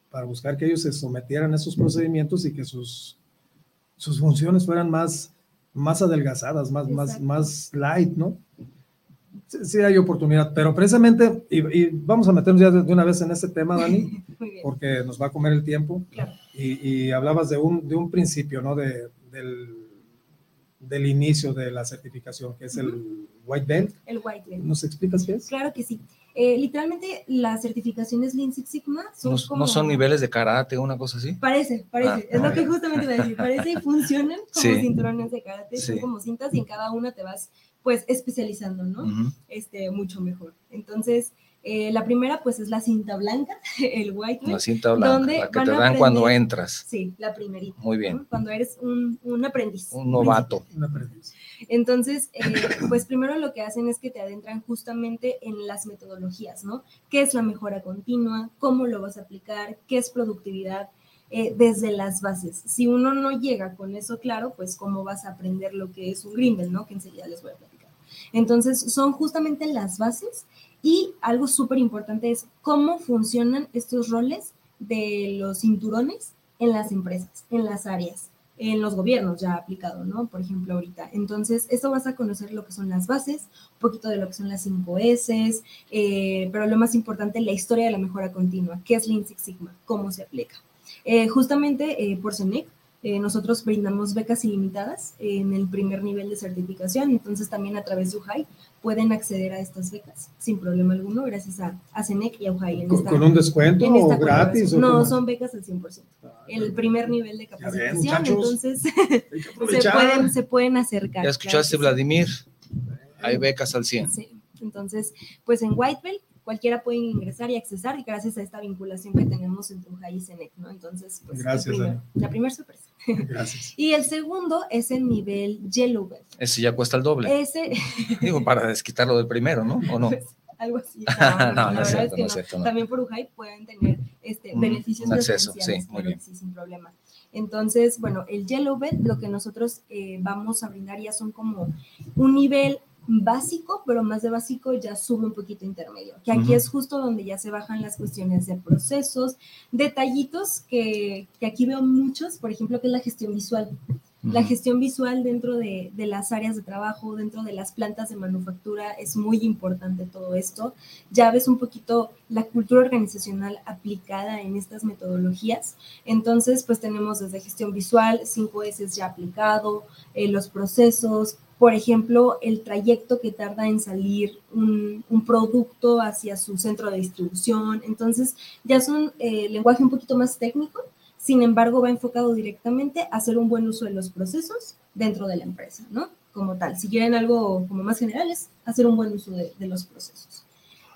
para buscar que ellos se sometieran a esos procedimientos y que sus, sus funciones fueran más, más adelgazadas, más, más, más light, ¿no? Sí, sí, hay oportunidad, pero precisamente, y, y, vamos a meternos ya de, una vez en este tema, Dani, porque nos va a comer el tiempo. Claro. Y, y, hablabas de un, de un principio, ¿no? De, del, del inicio de la certificación, que es uh -huh. el White Belt. El White Belt. ¿Nos explicas qué es? Claro que sí. Eh, literalmente las certificaciones Lean Six Sigma son no, como... no son niveles de karate o una cosa así. Parece, parece. Ah, es lo que justamente iba a decir. Parece y funcionan como sí. cinturones de karate, sí. son como cintas y en cada una te vas pues especializando, ¿no? Uh -huh. Este, mucho mejor. Entonces, eh, la primera pues es la cinta blanca, el white La cinta blanca, donde la que te dan aprender, cuando entras. Sí, la primerita. Muy bien. ¿no? Cuando eres un, un, aprendiz. Un novato. Un aprendiz. Entonces, eh, pues primero lo que hacen es que te adentran justamente en las metodologías, ¿no? ¿Qué es la mejora continua? ¿Cómo lo vas a aplicar? ¿Qué es productividad? eh, desde las bases. Si uno no llega con eso claro, pues cómo vas a aprender lo que es un Greenbelt, ¿no? Que enseguida les voy a. Entonces, son justamente las bases y algo súper importante es cómo funcionan estos roles de los cinturones en las empresas, en las áreas, en los gobiernos ya aplicado, ¿no? Por ejemplo, ahorita. Entonces, esto vas a conocer lo que son las bases, un poquito de lo que son las 5 S, eh, pero lo más importante, la historia de la mejora continua, qué es Lean Six Sigma, cómo se aplica. Eh, justamente eh, por CENEC, eh, nosotros brindamos becas ilimitadas en el primer nivel de certificación, entonces también a través de UJAI pueden acceder a estas becas sin problema alguno, gracias a, a CENEC y a UJAI. ¿Con, ¿Con, un descuento o gratis? O no, son becas al 100%. Ah, el primer nivel de capacitación, entonces se, pueden, se pueden acercar. Ya escuchaste, Vladimir, hay becas al 100. Sí, entonces, pues en Whitebell cualquiera puede ingresar y accesar gracias a esta vinculación que tenemos entre UJAI y CENEC, ¿no? Entonces, pues, gracias, la primera sorpresa. Gracias. y el segundo es el nivel Yellow Belt. Ese ya cuesta el doble. Ese... Digo, para desquitarlo del primero, ¿no? ¿O no? Pues, algo así. No, no, no, es cierto, no, es cierto, También por UJAI pueden tener este, mm, beneficios un acceso, sí, muy bien. Sí, sin problema. Entonces, bueno, el Yellow Belt, lo que nosotros eh, vamos a brindar ya son como un nivel básico, pero más de básico ya sube un poquito intermedio, que aquí es justo donde ya se bajan las cuestiones de procesos, detallitos que, que aquí veo muchos, por ejemplo, que es la gestión visual. La gestión visual dentro de, de, las áreas de trabajo, dentro de las plantas de manufactura, es muy importante todo esto. Ya ves un poquito la cultura organizacional aplicada en estas metodologías. Entonces, pues tenemos desde gestión visual, 5S ya aplicado, eh, los procesos, por ejemplo, el trayecto que tarda en salir un, producto hacia su centro de distribución. Entonces, ya es un eh, lenguaje un poquito más técnico, sin embargo, va enfocado directamente a hacer un buen uso de los procesos dentro de la empresa, ¿no? Como tal. Si quieren algo como más general, es hacer un buen uso de, los procesos.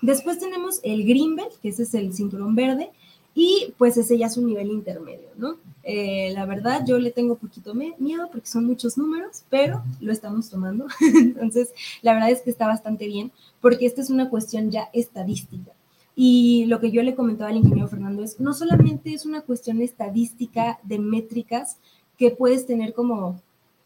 Después tenemos el Green Belt, que ese es el cinturón verde, y pues ese ya es un nivel intermedio, ¿no? Eh, la verdad, yo le tengo poquito miedo porque son muchos números, pero lo estamos tomando. Entonces, la verdad es que está bastante bien porque esta es una cuestión ya estadística. Y lo que yo le comentaba al ingeniero Fernando es, no solamente es una cuestión estadística de métricas que puedes tener como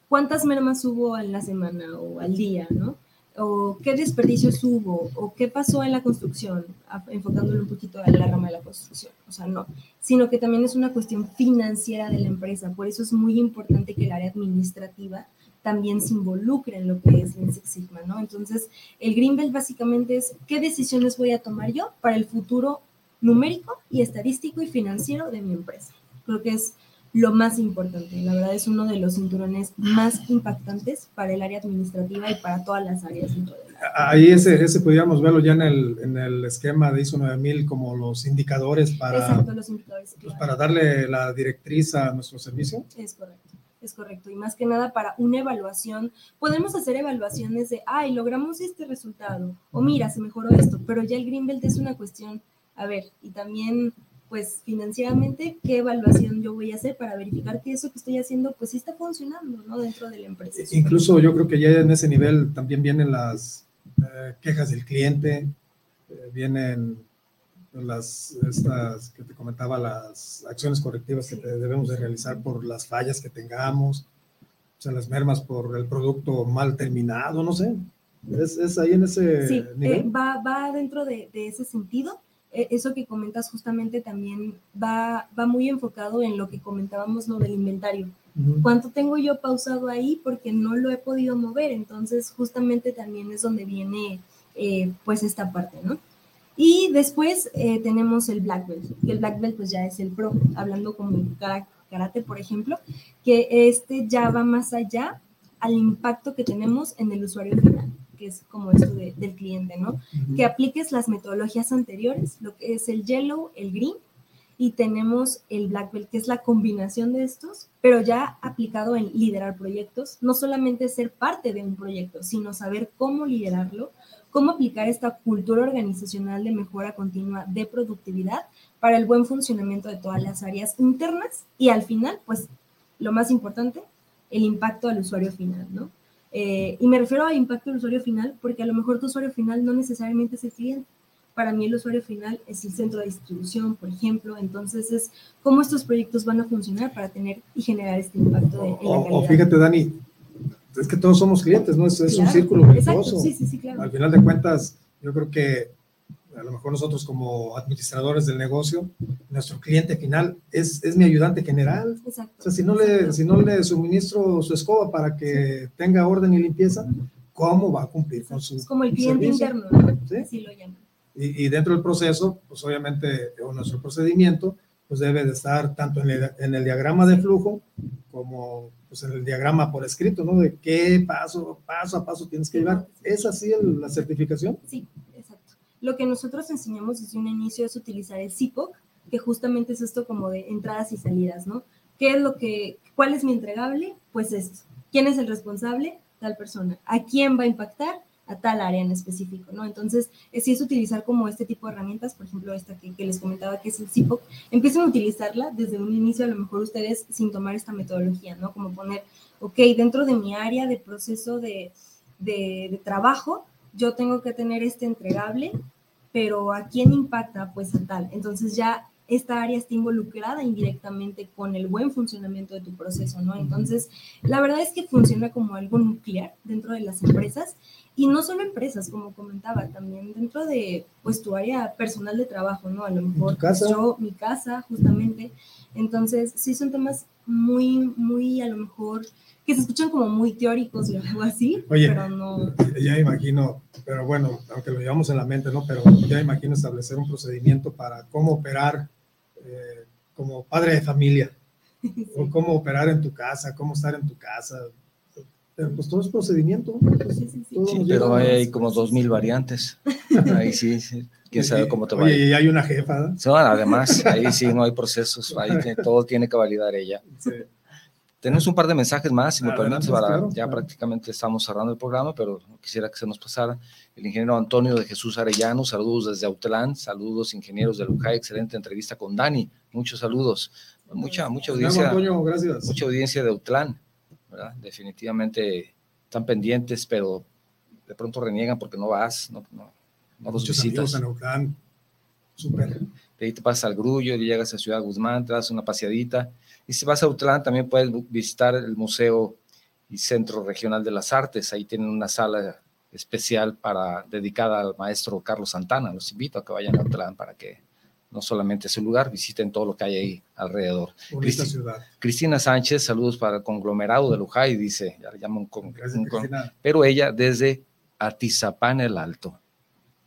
cuántas mermas hubo en la semana o al día, ¿no? o qué desperdicios hubo, o qué pasó en la construcción, enfocándolo un poquito a la rama de la construcción, o sea, no, sino que también es una cuestión financiera de la empresa, por eso es muy importante que el área administrativa también se involucre en lo que es el Six Sigma, ¿no? Entonces, el Green Belt básicamente es qué decisiones voy a tomar yo para el futuro numérico y estadístico y financiero de mi empresa. Creo que es lo más importante. La verdad es uno de los cinturones más impactantes para el área administrativa y para todas las áreas dentro de la Ahí ese, ese podríamos verlo ya en el, en el esquema de ISO 9000 como los indicadores para, Exacto, los indicadores, pues para darle la directriz a nuestro servicio. Es correcto. Correcto. Y más que nada para una evaluación, podemos hacer evaluaciones de, ay, logramos este resultado, o mira, se mejoró esto, pero ya el Greenbelt es una cuestión, a ver, y también pues financieramente, qué evaluación yo voy a hacer para verificar que eso que estoy haciendo, pues está funcionando, ¿no? Dentro de la empresa. Incluso yo creo que ya en ese nivel también vienen las eh, quejas del cliente, eh, vienen las, estas que te comentaba, las acciones correctivas que debemos de realizar por las fallas que tengamos, o sea, las mermas por el producto mal terminado, no sé. ¿Es, es ahí en ese sí, nivel? Eh, va, va dentro de, de ese sentido e, eso que comentas justamente también va, va muy enfocado en lo que comentábamos, lo del inventario. ¿Cuánto tengo yo pausado ahí? Porque no lo he podido mover. Entonces, justamente también es donde viene eh, pues esta parte, ¿no? Y después eh, tenemos el Black Belt, que el Black Belt pues ya es el pro, hablando como karate, por ejemplo, que este ya va más allá al impacto que tenemos en el usuario final que es como esto del cliente, ¿no? Que apliques las metodologías anteriores, lo que es el yellow, el green, y tenemos el black belt, que es la combinación de estos, pero ya aplicado en liderar proyectos, no solamente ser parte de un proyecto, sino saber cómo liderarlo, cómo aplicar esta cultura organizacional de mejora continua de productividad para el buen funcionamiento de todas las áreas internas y al final, pues lo más importante, el impacto al usuario final, ¿no? Eh, y me refiero a impacto del usuario final porque a lo mejor tu usuario final no necesariamente es el cliente. para mí el usuario final es el centro de distribución, por ejemplo. Entonces es cómo estos proyectos van a funcionar para tener y generar este impacto en la. O, fíjate, Dani, es que todos somos clientes, ¿no? Es, un círculo virtuoso. Sí, sí, sí, claro. Al final de cuentas, yo creo que a lo mejor nosotros como administradores del negocio, nuestro cliente final es, es mi ayudante general. Exacto. O sea, si no, le, si no le suministro su escoba para que tenga orden y limpieza, ¿cómo va a cumplir con su Es como el cliente interno, ¿no? ¿Sí? Así lo llaman. Y, y, dentro del proceso, pues obviamente nuestro procedimiento pues debe de estar tanto en el, en el diagrama de flujo como pues en el diagrama por escrito, ¿no? De qué paso, paso a paso tienes que llevar. ¿Es así la certificación? Sí, exacto. Lo que nosotros enseñamos desde un inicio es utilizar el CIPOC, que justamente es esto como de entradas y salidas, ¿no? ¿Qué es lo que, cuál es mi entregable? Pues esto. ¿Quién es el responsable? Tal persona. ¿A quién va a impactar? A tal área en específico, ¿no? Entonces, si es utilizar como este tipo de herramientas, por ejemplo, esta que, les comentaba que es el CIPOC, empiecen a utilizarla desde un inicio, a lo mejor ustedes sin tomar esta metodología, ¿no? Como poner, ok, dentro de mi área de proceso de, de, de trabajo, yo tengo que tener este entregable, pero ¿a quién impacta? Pues a tal. Entonces ya esta área está involucrada indirectamente con el buen funcionamiento de tu proceso, ¿no? Entonces, la verdad es que funciona como algo nuclear dentro de las empresas y no solo empresas, como comentaba, también dentro de pues tu área personal de trabajo, ¿no? A lo mejor casa? yo, mi casa, justamente. Entonces, sí son temas muy, muy a lo mejor que se escuchan como muy teóricos y algo así, Oye, pero no. Ya imagino, pero bueno, aunque lo llevamos en la mente, ¿no? Pero ya imagino establecer un procedimiento para cómo operar eh, como padre de familia, sí. o cómo operar en tu casa, cómo estar en tu casa, pero pues todo es procedimiento. Pues, sí, sí, sí. Sí, pero hay como dos mil variantes. Ahí sí, sí. quién sabe cómo te va. Oye, y hay una jefa. ¿no? So, además, ahí sí no hay procesos, ahí todo tiene que validar ella. Sí. Tenemos un par de mensajes más, si me permites, para, claro, ya claro. prácticamente estamos cerrando el programa, pero quisiera que se nos pasara. El ingeniero Antonio de Jesús Arellano, saludos desde Autlán, saludos ingenieros de Lujay, excelente entrevista con Dani, muchos saludos, mucha, mucha audiencia, Antonio, gracias. mucha audiencia de Autlán, ¿verdad? Definitivamente están pendientes, pero de pronto reniegan porque no vas, no, no, no los visitas. en Autlán. Súper. De ahí te pasas al Grullo, y llegas a Ciudad Guzmán, te das una paseadita. Y si vas a Autlán, también puedes visitar el Museo y Centro Regional de las Artes. Ahí tienen una sala especial para, dedicada al maestro Carlos Santana. Los invito a que vayan a Autlán para que no solamente ese lugar, visiten todo lo que hay ahí alrededor. Cristi- ciudad. Cristina Sánchez, saludos para el conglomerado de Lujay, dice, ya le llaman con, Gracias, un con- pero ella desde Atizapán el Alto.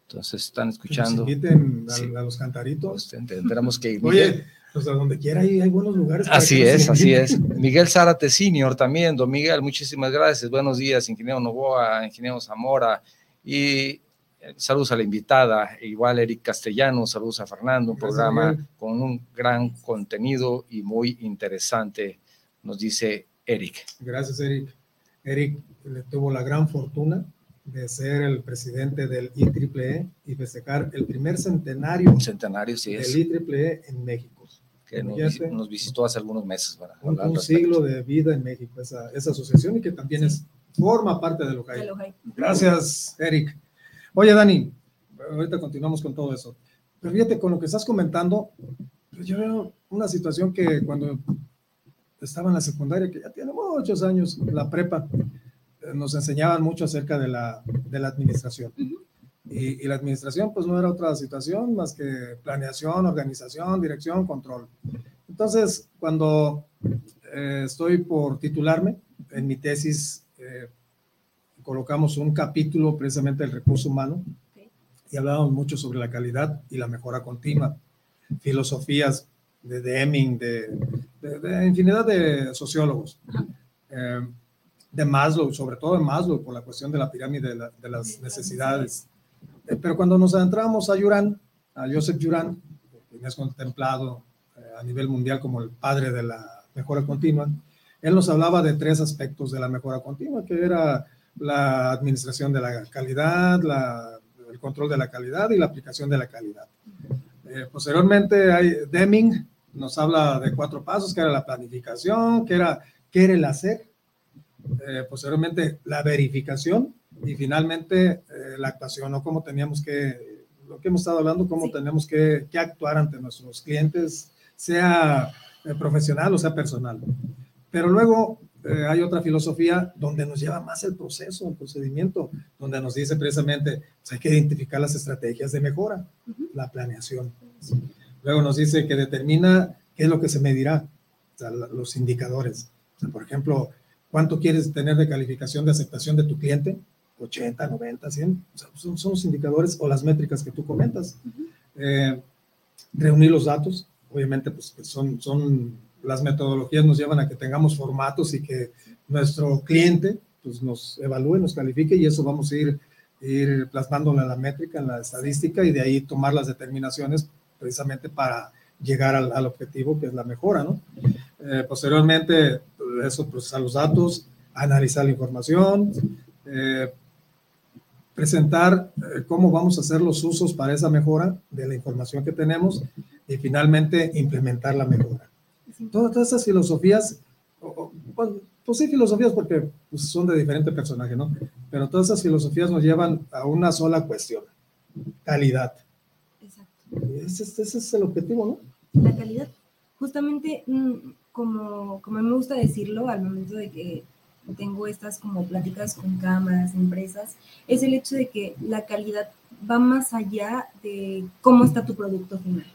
Entonces están Que nos escuchando. inviten a, Sí. a los cantaritos. Pues, tendremos que ir. Oye, pues a donde quiera hay, hay buenos lugares. Así es, así es. Miguel Zárate Senior también, don Miguel, muchísimas gracias. Buenos días, ingeniero Novoa, ingeniero Zamora. Y saludos a la invitada, igual Eric Castellano, saludos a Fernando, un Gracias, programa Miguel. con un gran contenido y muy interesante, nos dice Eric. Gracias, Eric. Eric le tuvo la gran fortuna de ser el presidente del IEEE y festejar el primer centenario Un centenario, sí es, del IEEE en México. que nos, nos visitó hace algunos meses para Un, un siglo de vida en México, esa, esa asociación y que también es, forma parte de lo que hay. Gracias, Eric. Oye, Dani, ahorita continuamos con todo eso. Pero fíjate, con lo que estás comentando, pues yo veo una situación que cuando estaba en la secundaria, que ya tiene muchos años, la prepa, eh, nos enseñaban mucho acerca de la, de la administración. Y, y la administración, pues no era otra situación más que planeación, organización, dirección, control. Entonces, cuando eh, estoy por titularme, en mi tesis eh, colocamos un capítulo precisamente del recurso humano y hablábamos mucho sobre la calidad y la mejora continua, filosofías de Deming, de, de, de infinidad de sociólogos, eh, de Maslow, sobre todo de Maslow, por la cuestión de la pirámide de, la- de las necesidades. Eh, pero cuando nos adentramos a Yuran, a Joseph Yuran, quien es contemplado eh, a nivel mundial como el padre de la mejora continua, él nos hablaba de tres aspectos de la mejora continua, que era la administración de la calidad, la- el control de la calidad y la aplicación de la calidad. Eh, posteriormente, hay, Deming nos habla de cuatro pasos, que era la planificación, que era, qué era el hacer, eh, posteriormente la verificación y finalmente eh, la actuación, o cómo teníamos que lo que hemos estado hablando, cómo tenemos que, que, actuar ante nuestros clientes, sea profesional o sea personal. Pero luego eh, hay otra filosofía donde nos lleva más el proceso, el procedimiento, donde nos dice precisamente, pues hay que identificar las estrategias de mejora, la planeación. Luego nos dice que determina qué es lo que se medirá, o sea, los indicadores. O sea, por ejemplo, ¿cuánto quieres tener de calificación de aceptación de tu cliente? 80, 90, 100. O sea, son, son, los indicadores o las métricas que tú comentas. Eh, reunir los datos, obviamente, pues son, son las metodologías nos llevan a que tengamos formatos y que nuestro cliente pues, nos evalúe, nos califique y eso vamos a ir, ir plasmándolo en la métrica, en la estadística y de ahí tomar las determinaciones precisamente para llegar al, al objetivo que es la mejora, ¿no? Eh, posteriormente, eso, procesar los datos, analizar la información, eh, presentar eh, cómo vamos a hacer los usos para esa mejora de la información que tenemos y finalmente implementar la mejora. Todas, todas esas filosofías, pues, pues, sí, filosofías porque pues, son de diferente personaje, ¿no? Pero todas esas filosofías nos llevan a una sola cuestión, calidad. Exacto. Ese, ese es el objetivo, ¿no? La calidad. Justamente, mm, como, como me gusta decirlo, al momento de que tengo estas como pláticas con cámaras, empresas, es el hecho de que la calidad va más allá de cómo está tu producto final.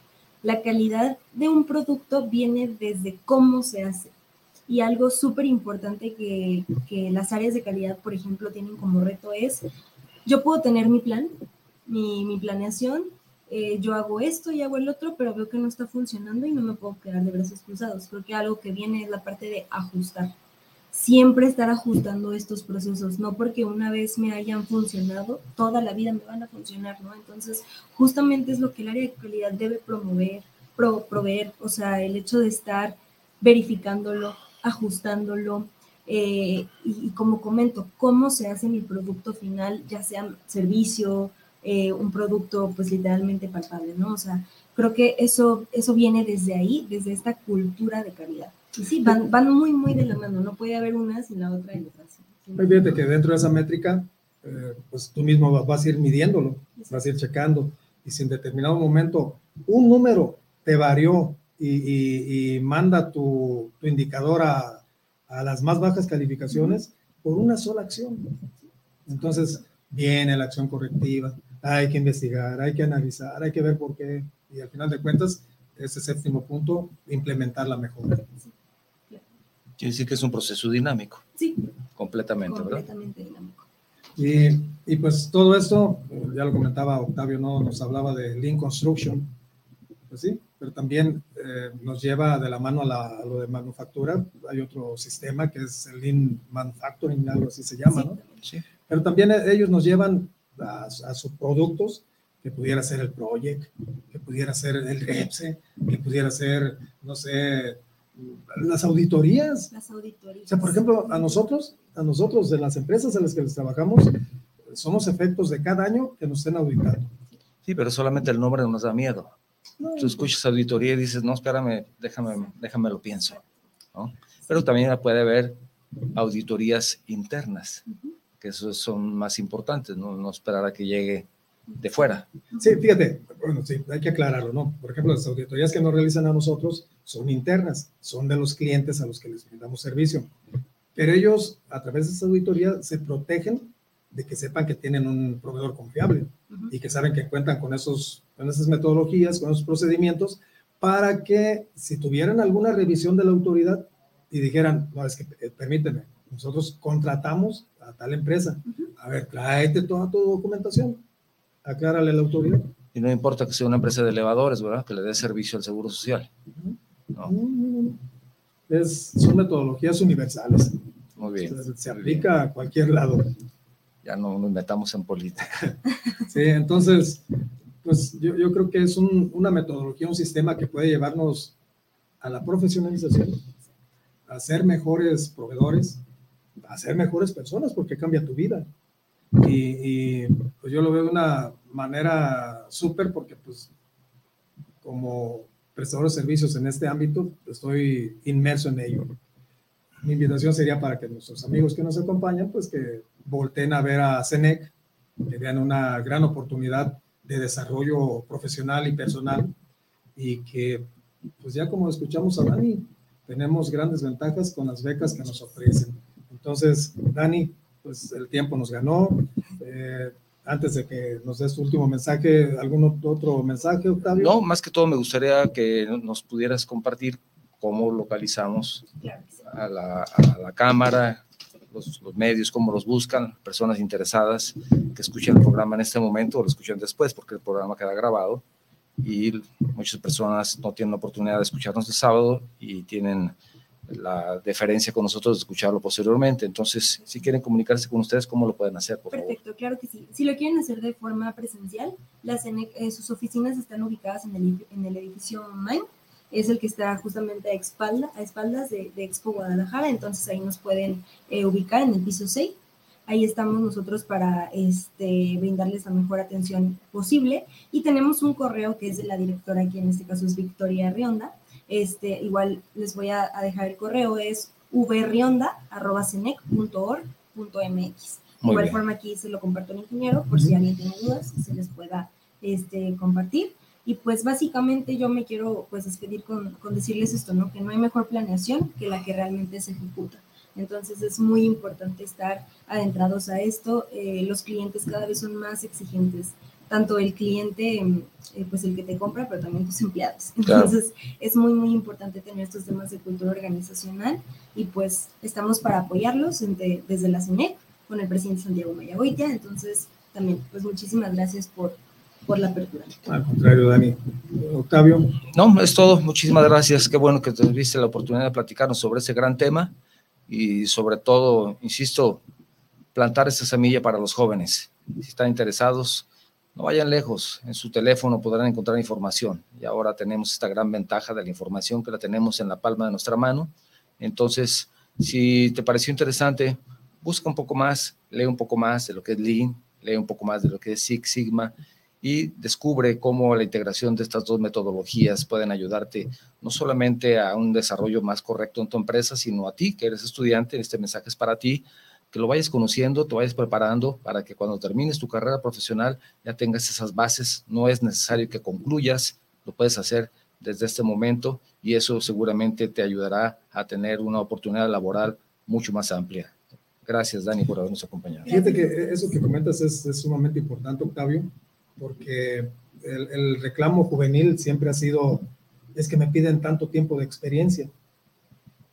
La calidad de un producto viene desde cómo se hace. Y algo súper importante que, que, las áreas de calidad, por ejemplo, tienen como reto es, yo puedo tener mi plan, mi, mi planeación, eh, yo hago esto y hago el otro, pero veo que no está funcionando y no me puedo quedar de brazos cruzados. Creo que algo que viene es la parte de ajustar. Siempre estar ajustando estos procesos, no porque una vez me hayan funcionado, toda la vida me van a funcionar, ¿no? Entonces, justamente es lo que el área de calidad debe promover, proveer, o sea, el hecho de estar verificándolo, ajustándolo, eh, y, como comento, cómo se hace mi producto final, ya sea servicio, eh, un producto pues literalmente palpable, ¿no? O sea, creo que eso, eso viene desde ahí, desde esta cultura de calidad. Y sí, van, van muy, muy de la mano, no puede haber una sin la otra y otra. Fíjate que dentro de esa métrica, eh, pues tú mismo vas a ir midiéndolo, vas a ir checando, y si en determinado momento un número te varió y, y, manda tu, tu indicador a, a, las más bajas calificaciones por una sola acción. Entonces viene la acción correctiva, hay que investigar, hay que analizar, hay que ver por qué. Y al final de cuentas, ese séptimo punto, implementar la mejora. Quiere decir que es un proceso dinámico. Sí. Completamente, Completamente dinámico. Y, y, pues todo esto, ya lo comentaba Octavio, ¿no? nos hablaba de Lean Construction, pues sí, pero también eh, nos lleva de la mano a, la, a, lo de manufactura. Hay otro sistema que es el Lean Manufacturing, algo así se llama, ¿no? Sí. Pero también ellos nos llevan a, a sus productos, que pudiera ser el Project, que pudiera ser el REPSE, que pudiera ser, no sé, las auditorías. Las auditorías. O sea, por ejemplo, a nosotros, a nosotros de las empresas a las que les trabajamos, somos efectos de cada año que nos estén auditando. Sí, pero solamente el nombre nos da miedo. No. Tú escuchas auditoría y dices, no, espérame, déjame, déjame lo pienso. ¿no? Pero también puede haber auditorías internas. Que esos son más importantes, no, no esperar a que llegue de fuera. Sí, fíjate, bueno, sí, hay que aclararlo, ¿no? Por ejemplo, las auditorías que nos realizan a nosotros son internas, son de los clientes a los que les brindamos servicio. Pero ellos, a través de esa auditoría, se protegen de que sepan que tienen un proveedor confiable uh -huh. y que saben que cuentan con, esos, con esas metodologías, con esos procedimientos, para que si tuvieran alguna revisión de la autoridad y dijeran, no, es que eh, permíteme, nosotros contratamos a tal empresa. Uh -huh. A ver, tráete toda tu documentación, aclárale a la autoridad. Y no importa que sea una empresa de elevadores, ¿verdad? Que le dé servicio al Seguro Social. Uh -huh. no. No, es, son metodologías universales. Muy bien. Se, se aplica bien. a cualquier lado. Ya no nos metamos en política. sí, entonces, pues yo, yo creo que es un, una metodología, un sistema que puede llevarnos a la profesionalización, a ser mejores proveedores, a ser mejores personas porque cambia tu vida. Y, y pues yo lo veo de una manera súper porque pues como prestador de servicios en este ámbito estoy inmerso en ello. Mi invitación sería para que nuestros amigos que nos acompañan pues que volteen a ver a CENEC, que vean una gran oportunidad de desarrollo profesional y personal y que, pues ya como escuchamos a Dani, tenemos grandes ventajas con las becas que nos ofrecen. Entonces, Dani, pues el tiempo nos ganó. Eh, antes de que nos des tu último mensaje, ¿algún otro mensaje, Octavio? No, más que todo me gustaría que nos pudieras compartir cómo localizamos a la, a la Cámara, los, los, medios, cómo los buscan, personas interesadas que escuchen el programa en este momento o lo escuchen después, porque el programa queda grabado y muchas personas no tienen la oportunidad de escucharnos el sábado y tienen la deferencia con nosotros de escucharlo posteriormente. Entonces, si quieren comunicarse con ustedes, ¿cómo lo pueden hacer? Perfecto, claro que sí. Si lo quieren hacer de forma presencial, eh, sus oficinas están ubicadas en el, en el edificio Main, es el que está justamente a, espalda, a espaldas de, de Expo Guadalajara, entonces ahí nos pueden eh, ubicar en el piso 6 Ahí estamos nosotros para este, brindarles la mejor atención posible. Y tenemos un correo que es de la directora, que en este caso es Victoria Rionda. Este, igual les voy a, dejar el correo, es vrionda.org.mx. De igual forma aquí se lo comparto al ingeniero por si alguien tiene dudas, se les pueda este, compartir. Y pues básicamente yo me quiero pues despedir con, con decirles esto, ¿no? Que no hay mejor planeación que la que realmente se ejecuta. Entonces es muy importante estar adentrados a esto. Eh, los clientes cada vez son más exigentes, tanto el cliente, eh, pues el que te compra, pero también tus empleados. Entonces es muy, muy importante tener estos temas de cultura organizacional y pues estamos para apoyarlos desde la CINEC con el presidente Santiago Mayagoitia. Entonces también, pues muchísimas gracias por, por la apertura. Al contrario, Dani. Octavio. No, es todo. Muchísimas gracias. Qué bueno que tuviste la oportunidad de platicarnos sobre ese gran tema y sobre todo, insisto, plantar esa semilla para los jóvenes. Si están interesados, no vayan lejos, en su teléfono podrán encontrar información y ahora tenemos esta gran ventaja de la información que la tenemos en la palma de nuestra mano. Entonces, si te pareció interesante, busca un poco más, lee un poco más de lo que es Lean, lee un poco más de lo que es Six Sigma y descubre cómo la integración de estas dos metodologías pueden ayudarte no solamente a un desarrollo más correcto en tu empresa, sino a ti que eres estudiante, este mensaje es para ti, que lo vayas conociendo, te vayas preparando para que cuando termines tu carrera profesional ya tengas esas bases, no es necesario que concluyas, lo puedes hacer desde este momento y eso seguramente te ayudará a tener una oportunidad laboral mucho más amplia. Gracias, Dani, por habernos acompañado. Fíjate que eso que comentas es, es sumamente importante, Octavio, porque el, reclamo juvenil siempre ha sido, es que me piden tanto tiempo de experiencia.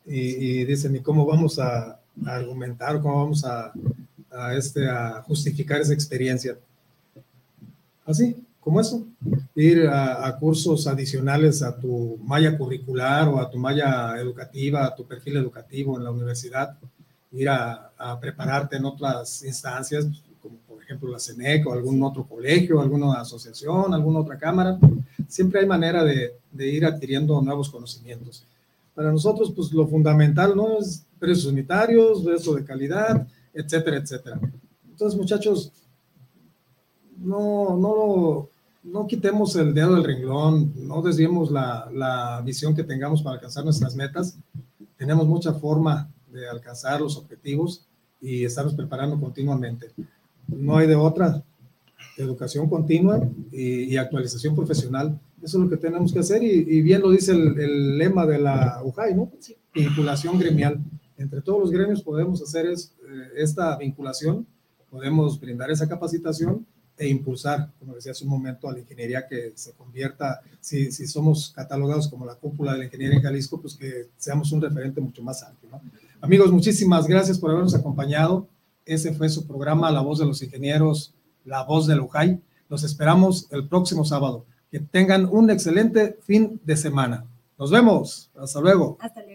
Y, dicen, ¿y cómo vamos a, argumentar, cómo vamos a, este, a justificar esa experiencia? Así, como eso, ir a, cursos adicionales a tu malla curricular o a tu malla educativa, a tu perfil educativo en la universidad, ir a, a prepararte en otras instancias, ejemplo, la CENEC o algún otro colegio, alguna asociación, alguna otra cámara. Siempre hay manera de, de ir adquiriendo nuevos conocimientos. Para nosotros, pues lo fundamental, ¿no? Es precios unitarios, resto de calidad, etcétera, etcétera. Entonces, muchachos, no, no, no quitemos el dedo del renglón, no desviemos la, la visión que tengamos para alcanzar nuestras metas. Tenemos mucha forma de alcanzar los objetivos y estamos preparando continuamente no hay de otra. Educación continua y, actualización profesional. Eso es lo que tenemos que hacer y, bien lo dice el, lema de la UJAI, ¿no? Vinculación gremial. Entre todos los gremios podemos hacer es, eh, esta vinculación, podemos brindar esa capacitación e impulsar, como decía hace un momento, a la ingeniería que se convierta, si, si somos catalogados como la cúpula de la ingeniería en Jalisco, pues que seamos un referente mucho más amplio. ¿no? Amigos, muchísimas gracias por habernos acompañado. Ese fue su programa, La Voz de los Ingenieros, La Voz de Lujay. Los esperamos el próximo sábado. Que tengan un excelente fin de semana. Nos vemos. Hasta luego. Hasta luego.